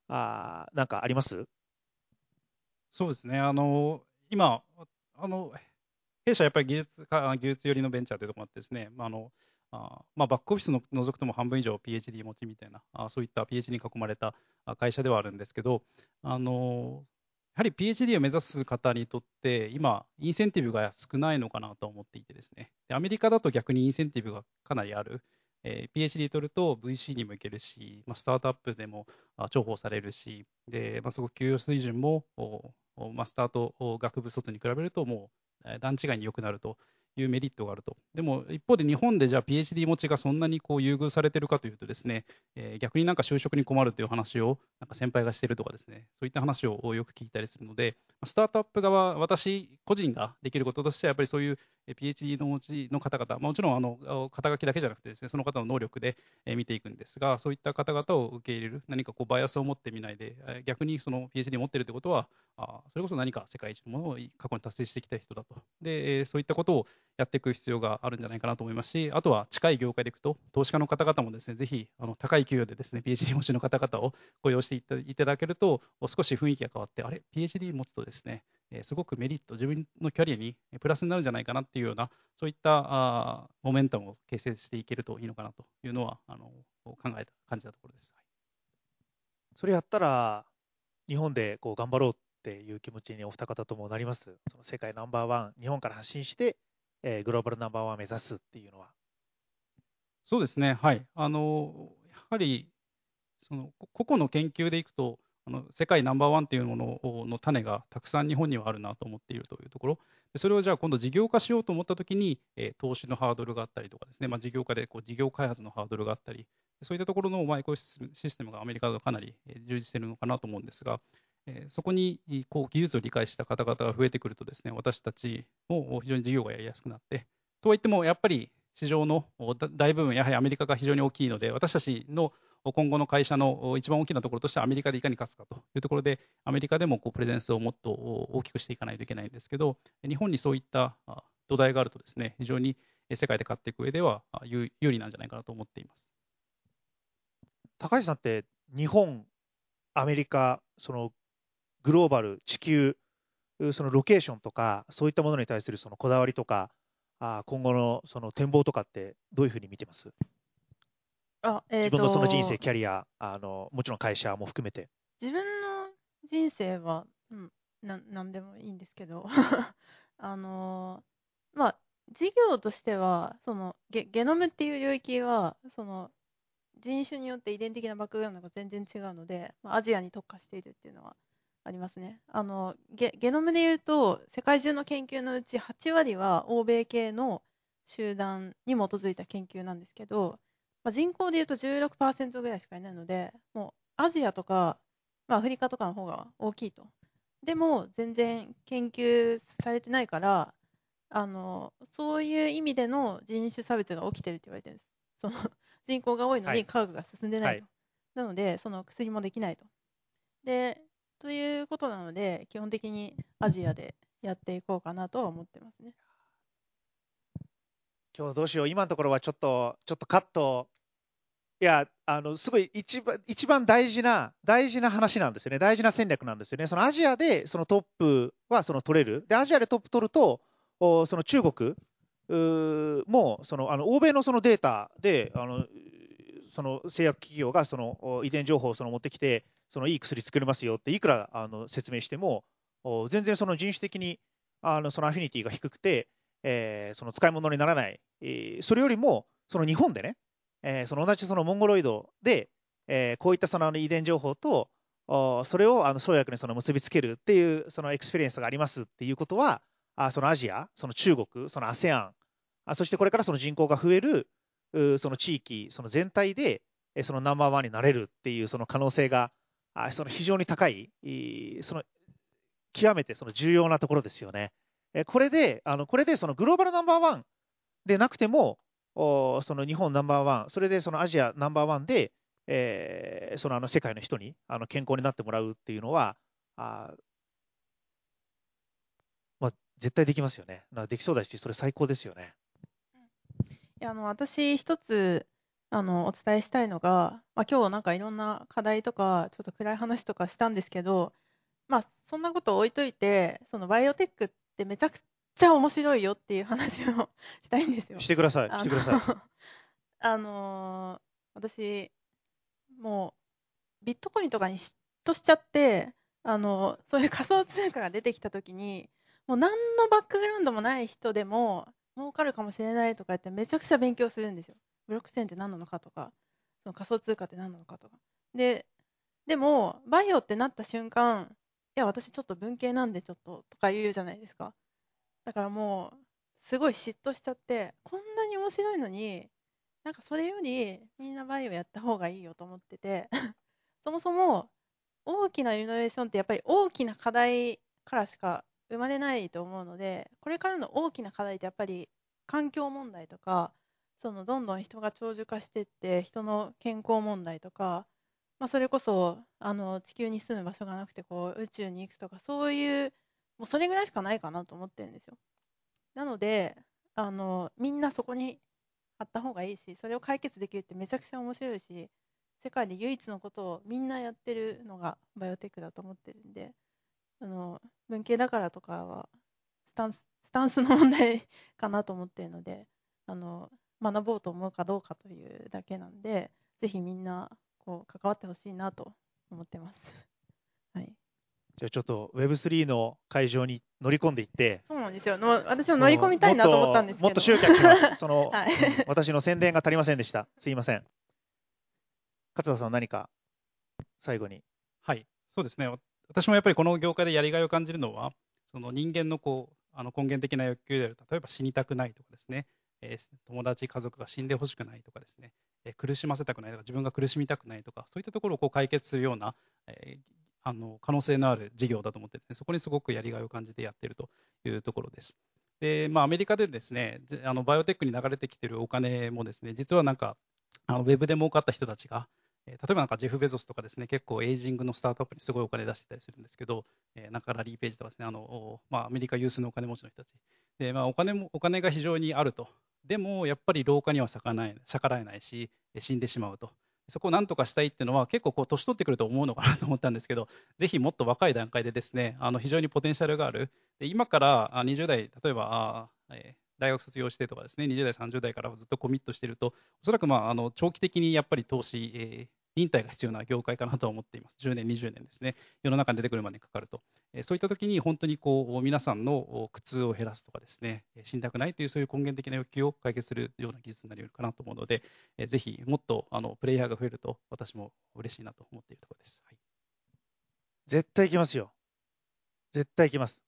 あなんかあります？そうですね、あの今、あの弊社やっぱり技術か技術寄りのベンチャーというところもあってですね、まあのあまあ、バックオフィスの除くとも半分以上 PhD 持ちみたいな、あそういった PhD に囲まれた会社ではあるんですけど、あのやはり PhD を目指す方にとって、今、インセンティブが少ないのかなと思っていてですね、アメリカだと逆にインセンティブがかなりある、えー、PhD 取ると VC にも行けるし、まあ、スタートアップでも重宝されるし、でまあ、すごく給与水準も、まあ、スタート学部卒に比べるともう段違いに良くなると。いうメリットがあると。でも一方で日本でじゃあ PhD 持ちがそんなにこう優遇されてるかというとですね、えー、逆になんか就職に困るという話をなんか先輩がしてるとかですね、そういった話をよく聞いたりするので、スタートアップ側、私個人ができることとしてはやっぱりそういう PhD の持ちの方々、もちろんあの肩書きだけじゃなくてですね、その方の能力で見ていくんですが、そういった方々を受け入れる、何かこうバイアスを持ってみないで、逆にその PhD 持ってるってことは、あそれこそ何か世界一のものを過去に達成してきた人だと。で、そういったことをやっていく必要があるんじゃないかなと思いますし、あとは近い業界でいくと、投資家の方々もですね、ぜひあの高い給与でですね、PhD 持ちの方々を雇用していただけると、少し雰囲気が変わって、あれ、PhD 持つとですね、すごくメリット、自分のキャリアにプラスになるんじゃないかなっていうような、そういったあモメンタムを形成していけるといいのかなというのは、あの考えた感じたところです。それやったら、日本でこう頑張ろうっていう気持ちにお二方ともなります？その世界ナンバーワン、日本から発信して、えー、グローバルナンバーワンを目指すっていうのは？そうですね、はい。あのやはりその個々の研究でいくと、あの世界ナンバーワンっていうものの種がたくさん日本にはあるなと思っているというところ、それをじゃあ今度事業化しようと思ったときに、えー、投資のハードルがあったりとかですね、まあ、事業化でこう事業開発のハードルがあったり、そういったところのマイクロシステムがアメリカがかなり充実しているのかなと思うんですが、え、そこにこう技術を理解した方々が増えてくるとですね、私たちも非常に事業がやりやすくなって、とはいってもやっぱり市場の大部分、やはりアメリカが非常に大きいので、私たちの今後の会社の一番大きなところとしてはアメリカでいかに勝つかというところで、アメリカでもこうプレゼンスをもっと大きくしていかないといけないんですけど、日本にそういった土台があるとですね、非常に世界で勝っていく上では有利なんじゃないかなと思っています。高橋さんって日本、アメリカ、そのグローバル、地球、そのロケーションとか、そういったものに対するそのこだわりとか、あ今後のその展望とかってどういうふうに見てます？あ、えー、自分のその人生、キャリアあの、もちろん会社も含めて。自分の人生は、うん、ななんでもいいんですけど、あのー、まあ、事業としては、そのゲゲノムっていう領域は、その人種によって遺伝的なバックグラウンドが全然違うので、まあ、アジアに特化しているっていうのはありますね。あのゲゲノムでいうと、世界中の研究のうち8割は欧米系の集団に基づいた研究なんですけど、まあ、人口でいうと16%ぐらいしかいないので、もうアジアとか、まあ、アフリカとかの方が大きいと。でも、全然研究されてないから、あのそういう意味での人種差別が起きてるって言われてるんです。その人口が多いのに科学が進んでないと。はい、なので、その薬もできないと。で、ということなので、基本的にアジアでやっていこうかなとは思ってますね。今日どうしよう、今のところはちょっと、ちょっとカット、いや、あの、すごい一番、一番大事な、大事な話なんですよね。大事な戦略なんですよね。そのアジアでそのトップはその取れる。で、アジアでトップ取ると、おその中国も、その、あの、欧米のそのデータで、あの、その製薬企業がその遺伝情報をその持ってきて、そのいい薬作れますよっていくらあの説明しても、全然その人種的にあのその affinity が低くて、えー、その使い物にならない、えー、それよりも、その日本でね、えー、その同じそのモンゴロイドで、えこういったその遺伝情報と、それをあの創薬にその結びつけるっていうその experience がありますっていうことは、あそのアジア、その中国、その ASEAN、あそしてこれからその人口が増えるその地域、その全体でそのナンバーワンになれるっていうその可能性がその非常に高い、その極めてその重要なところですよね。これで、あのこれでそのグローバルナンバーワンでなくても、その日本ナンバーワン、それでそのアジアナンバーワンで、えー、そのあの世界の人にあの健康になってもらうっていうのは、あまあ、絶対できますよね。できそうだし、それ最高ですよね。いやあの私、一つあの、お伝えしたいのが、まあ、今日なんかいろんな課題とか、ちょっと暗い話とかしたんですけど、まあ、そんなこと置いといて、そのバイオテックってめちゃくちゃ面白いよっていう話をしたいんですよ。してください、してください。あのー、私、もう、ビットコインとかに嫉妬しちゃって、あのそういう仮想通貨が出てきたときに、もう何のバックグラウンドもない人でも、儲かるかもしれないとか言ってめちゃくちゃ勉強するんですよ。ブロックチェーンって何なのかとか、その仮想通貨って何なのかとか。で、でも、バイオってなった瞬間、いや、私ちょっと文系なんでちょっととか言うじゃないですか。だからもう、すごい嫉妬しちゃって、こんなに面白いのに、なんかそれよりみんなバイオやった方がいいよと思ってて、そもそも大きなイノベーションってやっぱり大きな課題からしか生まれないと思うので、これからの大きな課題ってやっぱり環境問題とか、そのどんどん人が長寿化していって人の健康問題とか、まあ、それこそあの地球に住む場所がなくてこう宇宙に行くとかそういうもうそれぐらいしかないかなと思ってるんですよ。なのであのみんなそこに貼った方がいいしそれを解決できるってめちゃくちゃ面白いし世界で唯一のことをみんなやってるのがバイオテックだと思ってるんであの文系だからとかはスタンススタンスの問題 かなと思ってるのであの学ぼうと思うかどうかというだけなんで、ぜひみんなこう関わってほしいなと思ってます。はい。じゃあちょっと Web3 の会場に乗り込んでいって、そうなんですよ。の私も乗り込みたいなと思ったんですけど。もっと集客が、その、はい、私の宣伝が足りませんでした。すいません。勝田さん何か最後に？はい。そうですね。私もやっぱりこの業界でやりがいを感じるのは、その人間のこうあの根源的な欲求である、例えば死にたくないとかですね、えー友達、家族が死んでほしくないとかですね、えー苦しませたくないとか、自分が苦しみたくないとか、そういったところをこう解決するような、えーあの可能性のある事業だと思ってね、そこにすごくやりがいを感じてやっているというところです。で、まあ、アメリカでですね、あのバイオテックに流れてきているお金もですね、実はなんか、あのウェブで儲かった人たちが、例えばなんかジェフ・ベゾスとかですね、結構エイジングのスタートアップにすごいお金出してたりするんですけど、えーなんかラリー・ページとかですね、あのまあ、アメリカ有数のお金持ちの人たち。で、まあ、お金も、お金が非常にあると。でも、やっぱり老化には逆らえない逆らえないし、死んでしまうと。そこをなんとかしたいっていうのは、結構こう年取ってくると思うのかなと思ったんですけど、ぜひもっと若い段階でですね、あの非常にポテンシャルがある。で今から20代、例えば、あえー大学卒業してとかですね、20代、30代からずっとコミットしていると、おそらくまああの長期的にやっぱり投資、えー忍耐が必要な業界かなと思っています。10年、20年ですね。世の中に出てくるまでにかかると。えそういった時に本当にこう皆さんの苦痛を減らすとかですね、えー死にたくないというそういう根源的な欲求を解決するような技術になり得るかなと思うので、えぜひもっとあのプレイヤーが増えると私も嬉しいなと思っているところです。はい絶対行きますよ。絶対行きます。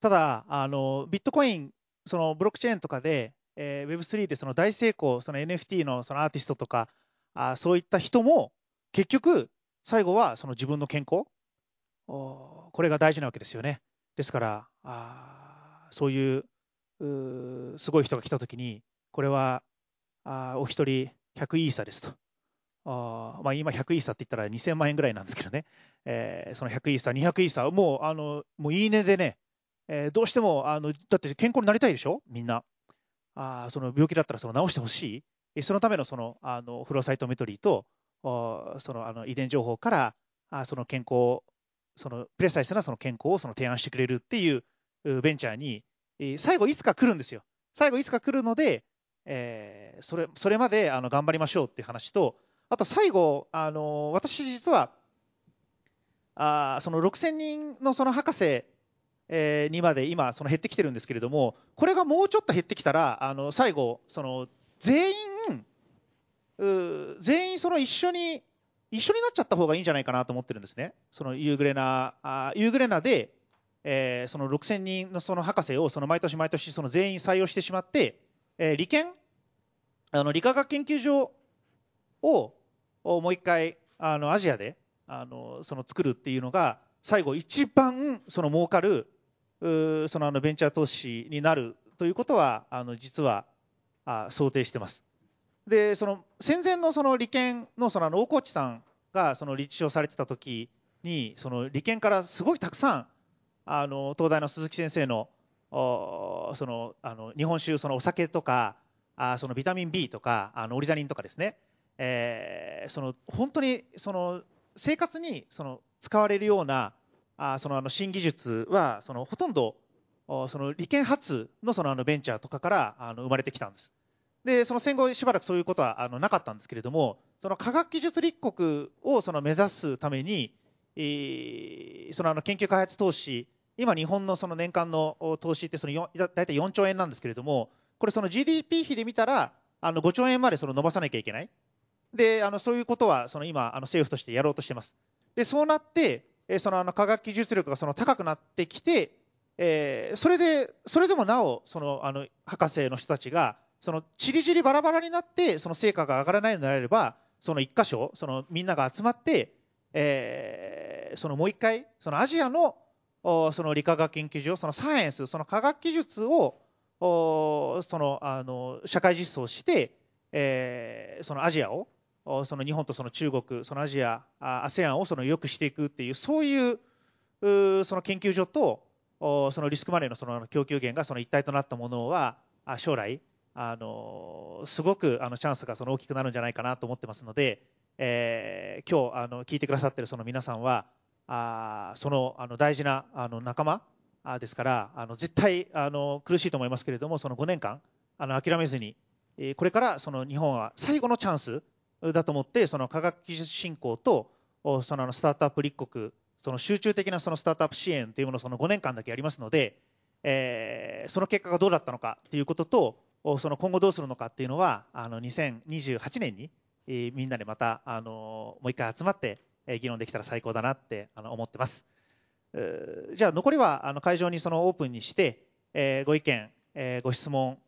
ただ、あのビットコイン、そのブロックチェーンとかで、えー Web3 でその大成功、その NFT のそのアーティストとか、あそういった人も、結局、最後はその自分の健康、これが大事なわけですよね。ですから、あそういううすごい人が来たときに、これはあお一人100イーサですと。あまあ、今100イーサって言ったら2000万円ぐらいなんですけどね。えーその100イーサ、200イーサ、もう、あの、もういいねでね、えーどうしても、あの、だって健康になりたいでしょ？みんな。あその病気だったらその治してほしい。そのためのその、あの、フロサイトメトリーと、その、あの、遺伝情報から、あその健康、その、プレサイスなその健康をその提案してくれるっていうベンチャーに、え最後いつか来るんですよ。最後いつか来るので、えーそれ、それまで、あの、頑張りましょうっていう話と、あと最後、あの、私実は、あその6000人のその博士、えにまで今、その減ってきてるんですけれども、これがもうちょっと減ってきたら、あの最後、その全員、全員その一緒に、一緒になっちゃった方がいいんじゃないかなと思ってるんですね。そのユーグレナ、あユーグレナで、えーその6000人のその博士をその毎年毎年その全員採用してしまって、えー理研あの理化学研究所ををもう一回あのアジアであのその作るっていうのが最後一番その儲かるうそのあのベンチャー投資になるということはあの実はあ想定してます。でその戦前のその利権のそのあの大河内さんがその理事長されてた時にその利権からすごいたくさんあの東大の鈴木先生のそのあの日本酒そのお酒とかあそのビタミン B とかあのオリザリンとかですね、えーその本当にその生活にその使われるようなあそのあの新技術はそのほとんどおその利権発のそのあのベンチャーとかからあの生まれてきたんです。でその戦後しばらくそういうことはあのなかったんですけれどもその科学技術立国をその目指すために、えーそのあの研究開発投資今日本のその年間の投資ってその大体4兆円なんですけれどもこれその GDP 比で見たらあの5兆円までその伸ばさなきゃいけない。であのそういうことはその今あの政府としてやろうとしています。でそうなってそのあの科学技術力がその高くなってきてえーそれで、それでもなお、そのあの博士の人たちが、そのちりぢりバラバラになって、その成果が上がらないのであれば、その一箇所、そのみんなが集まって、えーそのもう一回、そのアジアのその理化学研究所、そのサイエンス、その科学技術をそのあの社会実装して、えーそのアジアを、その日本とその中国、そのアジア、ASEAN をその良くしていくっていう、そういうその研究所とそのリスクマネーのその供給源がその一体となったものは将来あのすごくあのチャンスがその大きくなるんじゃないかなと思ってますので、えー今日あの聞いてくださってるその皆さんはあそのあの大事なあの仲間ですからあの絶対あの苦しいと思いますけれどもその5年間あの諦めずに、えこれからその日本は最後のチャンスだと思ってその科学技術振興とそのスタートアップ立国その集中的なそのスタートアップ支援というものをその5年間だけやりますので、えーその結果がどうだったのかということと、その今後どうするのかっていうのは、あの2028年に、えみんなでまた、あのもう一回集まって、え議論できたら最高だなってあの思ってます。じゃあ残りはあの会場にそのオープンにして、えご意見、えご質問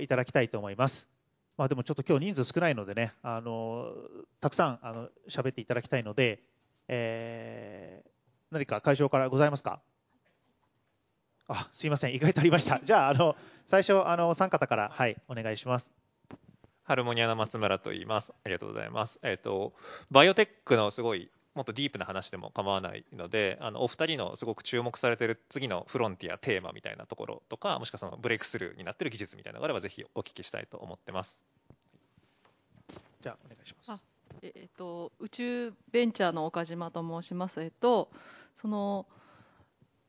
いただきたいと思います。まあ、でもちょっと今日人数少ないのでね、あのたくさんあの喋っていただきたいので、えー、何か会場からございますか？あすいません、意外とありました。じゃあ、あの最初、あのお三方から、はい、お願いします。ハルモニアの松村と言います。ありがとうございます。えっ、ー、と、バイオテックのすごい、もっとディープな話でも構わないので、あのお二人のすごく注目されている次のフロンティア、テーマみたいなところとか、もしくはそのブレイクスルーになっている技術みたいなのがあれば、ぜひお聞きしたいと思ってます。じゃあ、お願いします。えっ、ー、と、宇宙ベンチャーの岡島と申します。えっと、その、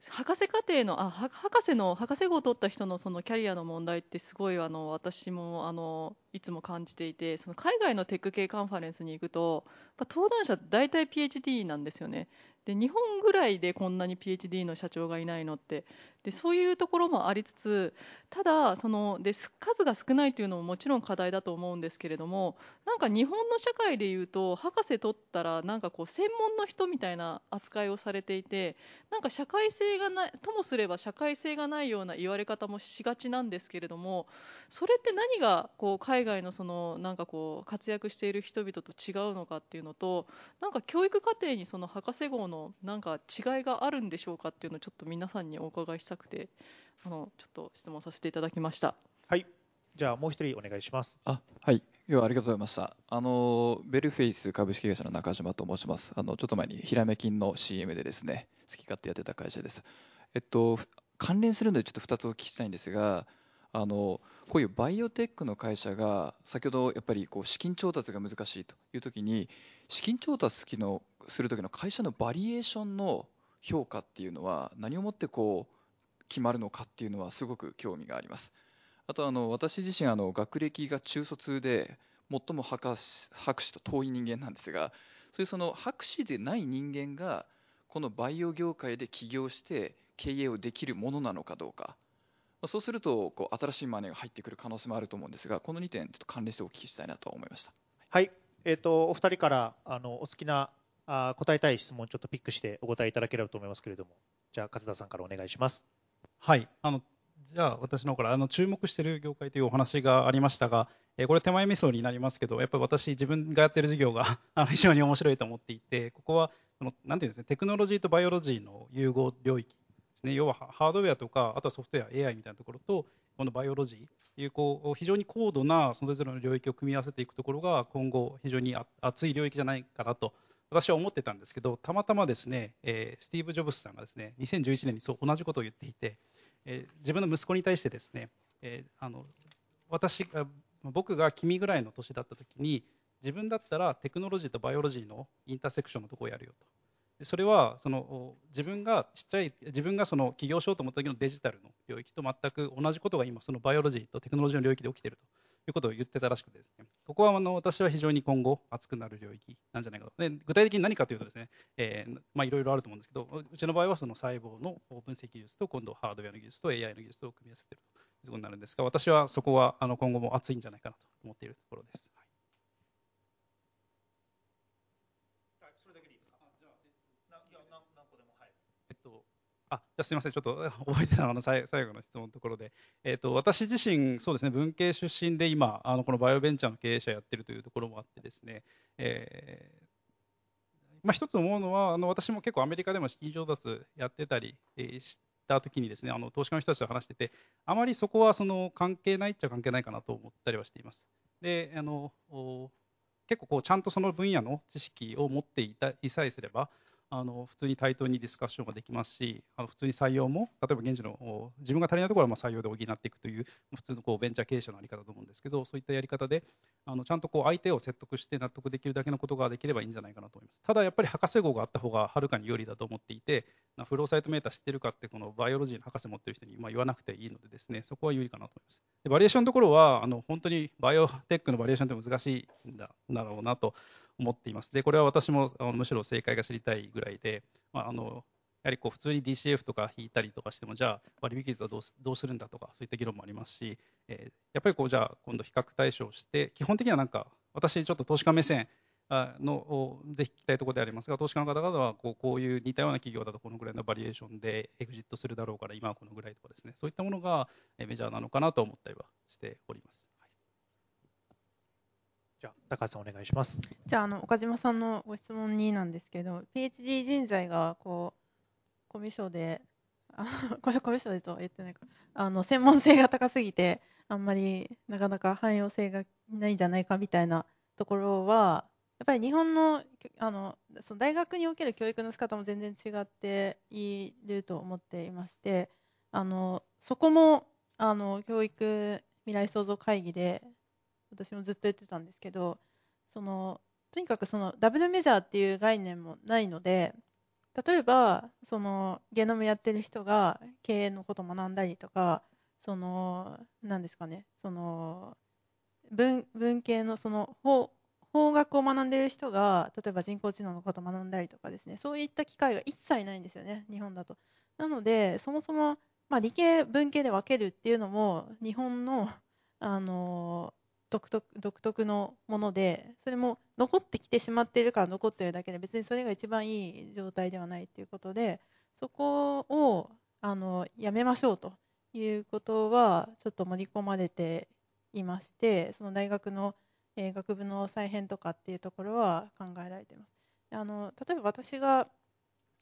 博士課程のあ博士の博士号を取った人のそのキャリアの問題ってすごいあの私もあのいつも感じていてその海外のテック系カンファレンスに行くと登壇者大体 PhD なんですよね。で日本ぐらいでこんなに PhD の社長がいないのって。でそういうところもありつつただそので数が少ないというのももちろん課題だと思うんですけれどもなんか日本の社会でいうと博士取ったらなんかこう専門の人みたいな扱いをされていてなんか社会性がないともすれば社会性がないような言われ方もしがちなんですけれどもそれって何がこう海外のそのなんかこう活躍している人々と違うのかっていうのとなんか教育課程にその博士号ののなんか違いがあるんでしょうかっていうのをちょっと皆さんにお伺いしたくてあのちょっと質問させていただきました。はい。じゃあもう一人お願いします。あはい。今日はありがとうございましたあのベルフェイス株式会社の中島と申します。あのちょっと前にひらめきんの CM でですね好き勝手やってた会社です。えっと関連するのでちょっと2つお聞きしたいんですがあのこういうバイオテックの会社が先ほどやっぱりこう資金調達が難しいという時に資金調達のする時の会社のバリエーションの評価っていうのは何をもってこう決まるのかっていうのはすごく興味があります。あとあの私自身あの学歴が中卒で最も博士博士と遠い人間なんですがそういうその博士でない人間がこのバイオ業界で起業して経営をできるものなのかどうか。そうするとこう新しいマネーが入ってくる可能性もあると思うんですがこの2点ちょっと関連してお聞きしたいなと思いました。はい、えーと、お二人からあのお好きなあ答えたい質問ちょっとピックしてお答えいただければと思いますけれども。じゃあ勝田さんからお願いします。はい。あのじゃあ私の方からあの注目している業界というお話がありましたが、え、これ手前味噌になりますけどやっぱり私自分がやってる事業が あの非常に面白いと思っていてここはあのなんていうんですねテクノロジーと biology の融合領域ですね。要はハードウェアとかあとはソフトウェア AI みたいなところとこの biology というこう非常に高度なそれぞれの領域を組み合わせていくところが今後非常に熱い領域じゃないかなと私は思ってたんですけどたまたまですね、えー、スティーブ・ジョブズさんがですね2011年にそう同じことを言っていて、えー、自分の息子に対してですね、えー、あの私が僕が君ぐらいの年だった時に自分だったらテクノロジーとバイオロジーのインターセクションのところをやるよと。でそれはその自分がちっちゃい自分がその起業しようと思った時のデジタルの領域と全く同じことが今そのバイオロジーとテクノロジーの領域で起きていると。いうことを言ってたらしくてですねここはあの私は非常に今後熱くなる領域なんじゃないかとで具体的に何かというとですね、えー、まあいろいろあると思うんですけどうちの場合はその細胞の分析技術と今度ハードウェアの技術と AI の技術を組み合わせているということになるんですが私はそこはあの今後も熱いんじゃないかなと思っているところです。あじゃすみません、ちょっと 覚えてたの最最後の質問のところで、えーと、私自身、そうですね、文系出身で今、あのこのバイオベンチャーの経営者やってるというところもあってですね、えーまあ、一つ思うのは、あの私も結構アメリカでも資金調達やってたり、え、したときにですね、あの投資家の人たちと話してて、あまりそこはその関係ないっちゃ関係ないかなと思ったりはしています。であの結構こうちゃんとその分野の知識を持っていたいさえすれば、あの普通に対等にディスカッションができますし、あの普通に採用も、例えば現地の自分が足りないところはま採用で補っていくという、普通のこうベンチャー経営者のあり方だと思うんですけど、そういったやり方で、あのちゃんとこう相手を説得して納得できるだけのことができればいいんじゃないかなと思います。ただやっぱり博士号があった方がはるかに有利だと思っていて、フローサイトメーター知ってるかって、このバイオロジーの博士持ってる人にま言わなくていいのでですね、そこは有利かなと思います。でバリエーションのところは、あの本当にバイオテックのバリエーションって難しいんだろうなと思っています。で、これは私もむしろ正解が知りたいぐらいで、まあ、あのやはりこう普通に DCF とか引いたりとかしても、じゃあ割引率はどうどうするんだとか、そういった議論もありますし、えー、やっぱりこうじゃあ今度比較対象して、基本的にはなんか、私ちょっと投資家目線のぜひ聞きたいところでありますが、投資家の方々はこうこういう似たような企業だとこのぐらいのバリエーションでエグジットするだろうから今はこのぐらいとかですね、そういったものがメジャーなのかなと思ったりはしております。じゃあ、高橋さんお願いします。じゃあ、あの岡島さんのご質問になんですけど、PhD 人材がこうコミュ障で、これコミュ障でと言ってないか、あの専門性が高すぎて、あんまりなかなか汎用性がないんじゃないかみたいなところは、やっぱり日本のあのその大学における教育の仕方も全然違っていると思っていまして、あのそこもあの教育未来創造会議で私もずっと言ってたんですけど、そのとにかくそのダブルメジャーっていう概念もないので、例えばそのゲノムやってる人が経営のことを学んだりとか、そのなんですかね、その文文系のその法法学を学んでる人が例えば人工知能のことを学んだりとかですね、そういった機会が一切ないんですよね、日本だと。なので、そもそも、まあ、理系、文系で分けるっていうのも日本のあの独特独特のもので、それも残ってきてしまっているから残っているだけで、別にそれが一番いい状態ではないということで、そこをあのやめましょうということは、ちょっと盛り込まれていまして、その大学の、えー学部の再編とかっていうところは考えられています。あの例えば私が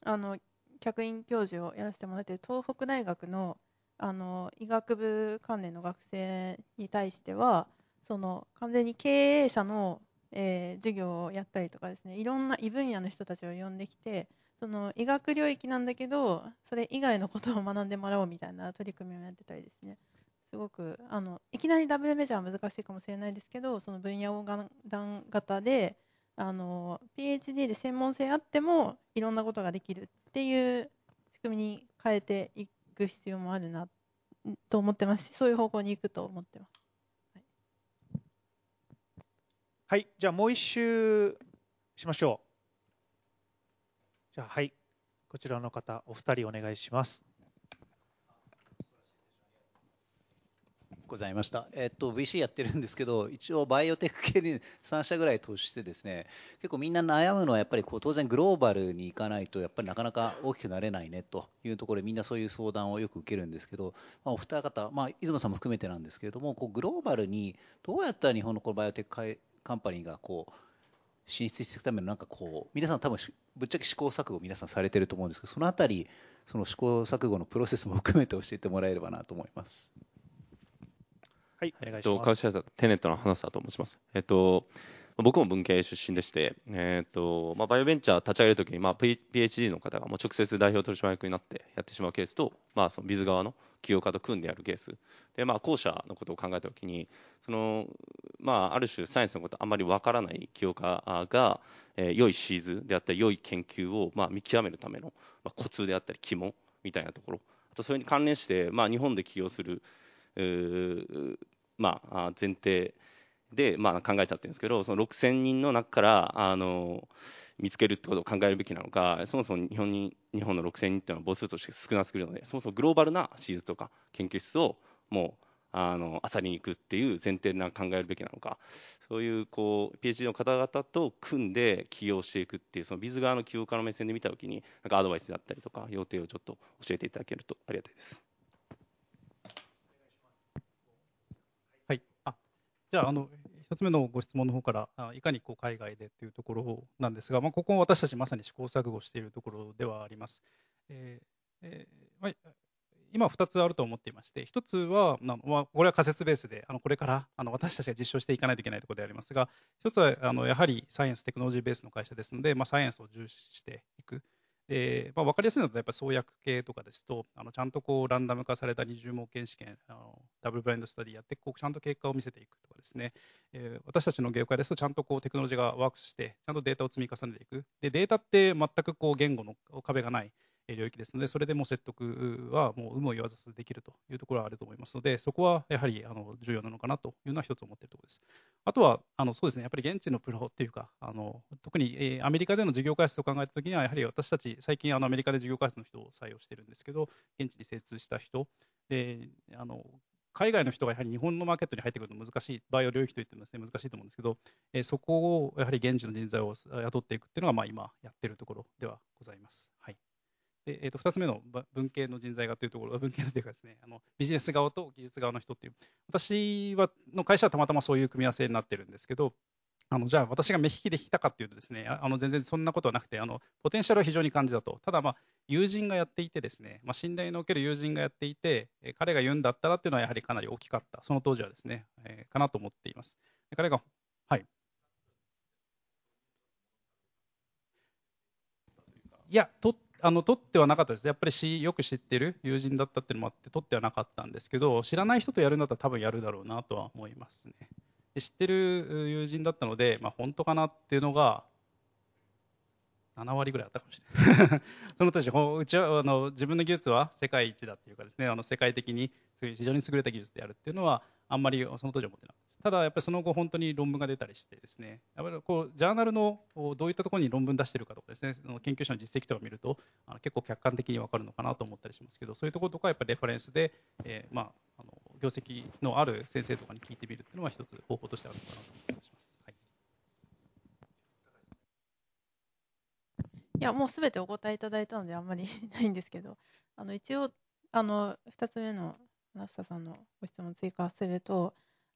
あの客員教授をやらせてもらって東北大学のあの医学部関連の学生に対しては、その完全に経営者の、えー授業をやったりとかですねいろんな異分野の人たちを呼んできてその医学領域なんだけどそれ以外のことを学んでもらおうみたいな取り組みをやってたりですねすごくあのいきなりダブルメジャーは難しいかもしれないですけどその分野横断型であの PhD で専門性あってもいろんなことができるっていう仕組みに変えていく必要もあるなと思ってますしそういう方向に行くと思ってます。はい、じゃあもう一周しましょう。じゃあ、はい、こちらの方、お二人お願いします。ございました。えっと、VC やってるんですけど、一応バイオテック系に3社ぐらい投資してですね、結構みんな悩むのはやっぱりこう当然グローバルに行かないとやっぱりなかなか大きくなれないねというところでみんなそういう相談をよく受けるんですけど、まあ、お二方、まあ、出雲さんも含めてなんですけれども、こうグローバルにどうやったら日本のこのバイオテックカンパニーがこう進出していくためのなんかこう皆さん多分しぶっちゃけ試行錯誤皆さんされてると思うんですけど、そのあたりその試行錯誤のプロセスも含めて教えてもらえればなと思います。はい、お願えっと、いします。株式会社テネットの花沢と申します。えっと、僕も文系出身でして、えっとまあ、バイオベンチャー立ち上げるときに、まあ、PhD の方がもう直接代表取締役になってやってしまうケースと、まあ、そのビズ側の起業家と組んでやるケース。で、まあ、後者のことを考えたときにその、まあ、ある種サイエンスのことあんまりわからない起業家が、えー良いシーズであったり良い研究を、まあ、見極めるための、まあ、コツであったり肝みたいなところ。あとそれに関連して、まあ、日本で起業するま、あ前提で、まあ、考えちゃってるんですけど、その6000人の中からあの見つけるってことを考えるべきなのか、そもそも日本に日本の6000人っていうのは母数として少なすぎるので、そもそもグローバルな手術とか研究室をもうあの漁りに行くっていう前提で考えるべきなのか、そういうこう PhD の方々と組んで起業していくっていう、そのビズ側の起業家の目線で見たときに、なんかアドバイスだったりとか、要点をちょっと教えていただけるとありがたいです。はい、あじゃああの、一つ目のご質問の方から、いかにこう海外でというところなんですが、まあ、ここも私たちまさに試行錯誤しているところではあります。えーえーまあ今2つあると思っていまして、1つは、まあ、これは仮説ベースで、あのこれからあの私たちが実証していかないといけないところでありますが、1つはあのやはりサイエンス、テクノロジーベースの会社ですので、まあ、サイエンスを重視していく。でまあ、分かりやすいのは、やっぱり創薬系とかですと、あのちゃんとこうランダム化された二重盲検試験、あのダブルブラインドスタディやって、こうちゃんと結果を見せていくとかですね、えー私たちの業界ですと、ちゃんとこうテクノロジーがワークして、ちゃんとデータを積み重ねていく。で、データって全くこう言語の壁がない領域ですので、それでも説得はもう有無を言わずできるというところはあると思いますので、そこはやはりあの重要なのかなというのは一つ思っているところです。あとは、あのそうですね、やっぱり現地のプロっていうか、あの特に、えアメリカでの事業開発を考えたときには、やはり私たち、最近あのアメリカで事業開発の人を採用してるんですけど、現地に精通した人で、あの海外の人がやはり日本のマーケットに入ってくると難しい、バイオ領域といってもです、ね、難しいと思うんですけど、えー、そこをやはり現地の人材を雇っていくっていうのが、まあ、今やってるところではございます。はいでえー、と2つ目の文系の人材がというところ、文系というかですね、あのビジネス側と技術側の人っていう、私はの会社はたまたまそういう組み合わせになってるんですけど、あのじゃあ私が目利きできたかっていうとですね、あの全然そんなことはなくて、あのポテンシャルは非常に感じだと。ただ、まあ、友人がやっていてですね、まあ、信頼のおける友人がやっていて、え彼が言うんだったらっていうのはやはりかなり大きかった、その当時はですね、えー、かなと思っています。彼が、はい。いや、とあの取ってはなかったです。やっぱりしよく知ってる友人だったっていうのもあって、取ってはなかったんですけど、知らない人とやるんだったら多分やるだろうなとは思いますね。知ってる友人だったので、まあ、本当かなっていうのが、7割ぐらいあったかもしれない その当時うちはあの自分の技術は世界一だっていうかですねあの世界的に非常に優れた技術であるっていうのはあんまりその当時は思ってなかったただやっぱりその後本当に論文が出たりしてですね。やっぱりこうジャーナルのどういったところに論文出してるかとかですね。その研究者の実績とか見るとあの結構客観的に分かるのかなと思ったりしますけどそういうところとかやっぱりレファレンスで、えー、まああの業績のある先生とかに聞いてみるっていうのは一つ方法としてあるのかなと思います。い。や、もうすべてお答えいただいたのであんまりないんですけど、あの一応、あの2つ目のナフサさんのご質問を追加すると、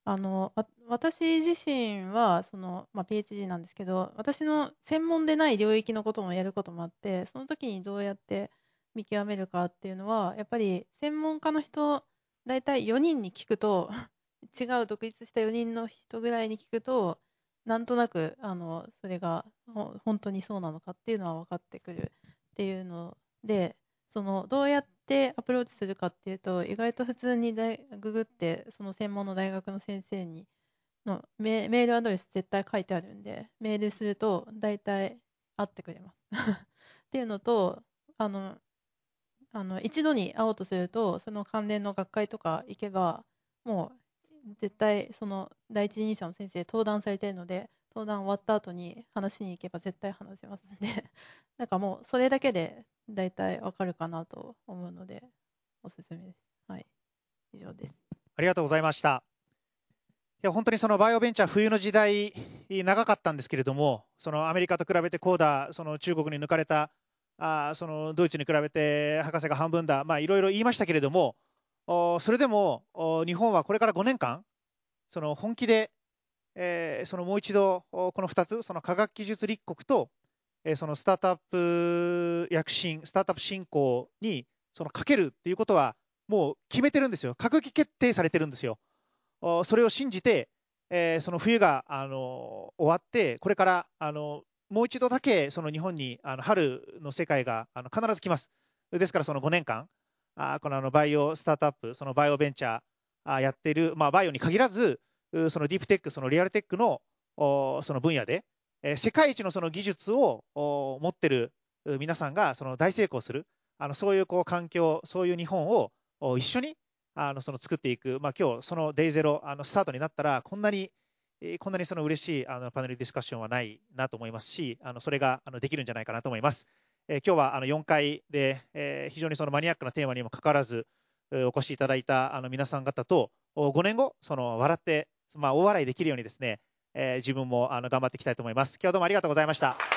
あの私自身はその、まあ、PhD なんですけど、私の専門でない領域のこともやることもあって、その時にどうやって見極めるかっていうのは、やっぱり専門家の人、大体4人に聞くと、違う独立した4人の人ぐらいに聞くと、なんとなくあのそれが本当にそうなのかっていうのは分かってくるっていうのでそのどうやっってアプローチするかっていうと意外と普通にググってその専門の大学の先生にのメールアドレス絶対書いてあるんでメールすると大体会ってくれます。っていうのとあのあの一度に会おうとするとその関連の学会とか行けばもう絶対その第一人者の先生登壇されてるので登壇終わった後に話しに行けば絶対話せますので なんかもうそれだけで大体わかるかなと思うのでおすすめです。はい、以上です。ありがとうございました。いや本当にそのバイオベンチャー冬の時代長かったんですけれどもそのアメリカと比べてこうだその中国に抜かれたあそのドイツに比べて博士が半分だまあいろいろ言いましたけれどもそれでも日本はこれから5年間、その本気で、えー、そのもう一度、この2つ、その科学技術立国と、えー、そのスタートアップ躍進、スタートアップ振興にそのかけるっていうことは、もう決めてるんですよ、閣議決定されてるんですよ。それを信じて、えー、その冬があの終わって、これからあのもう一度だけその日本にあの春の世界があの必ず来ます。ですから、その5年間、あこのあのバイオスタートアップ、そのバイオベンチャーやってる、まあ、バイオに限らず、そのディープテック、そのリアルテックのその分野で、え世界一のその技術を持ってる皆さんがその大成功する、あのそういうこう環境、そういう日本を一緒にあのその作っていく、まあ今日そのデイゼロあのスタートになったら、こんなにこんなにその嬉しいあのパネルディスカッションはないなと思いますし、あのそれがあのできるんじゃないかなと思います。え今日はあの4回で、え非常にそのマニアックなテーマにもかかわらず、お越しいただいたあの皆さん方と、5年後、その笑って、まあ、大笑いできるようにですね、え自分もあの頑張っていきたいと思います。今日はどうもありがとうございました。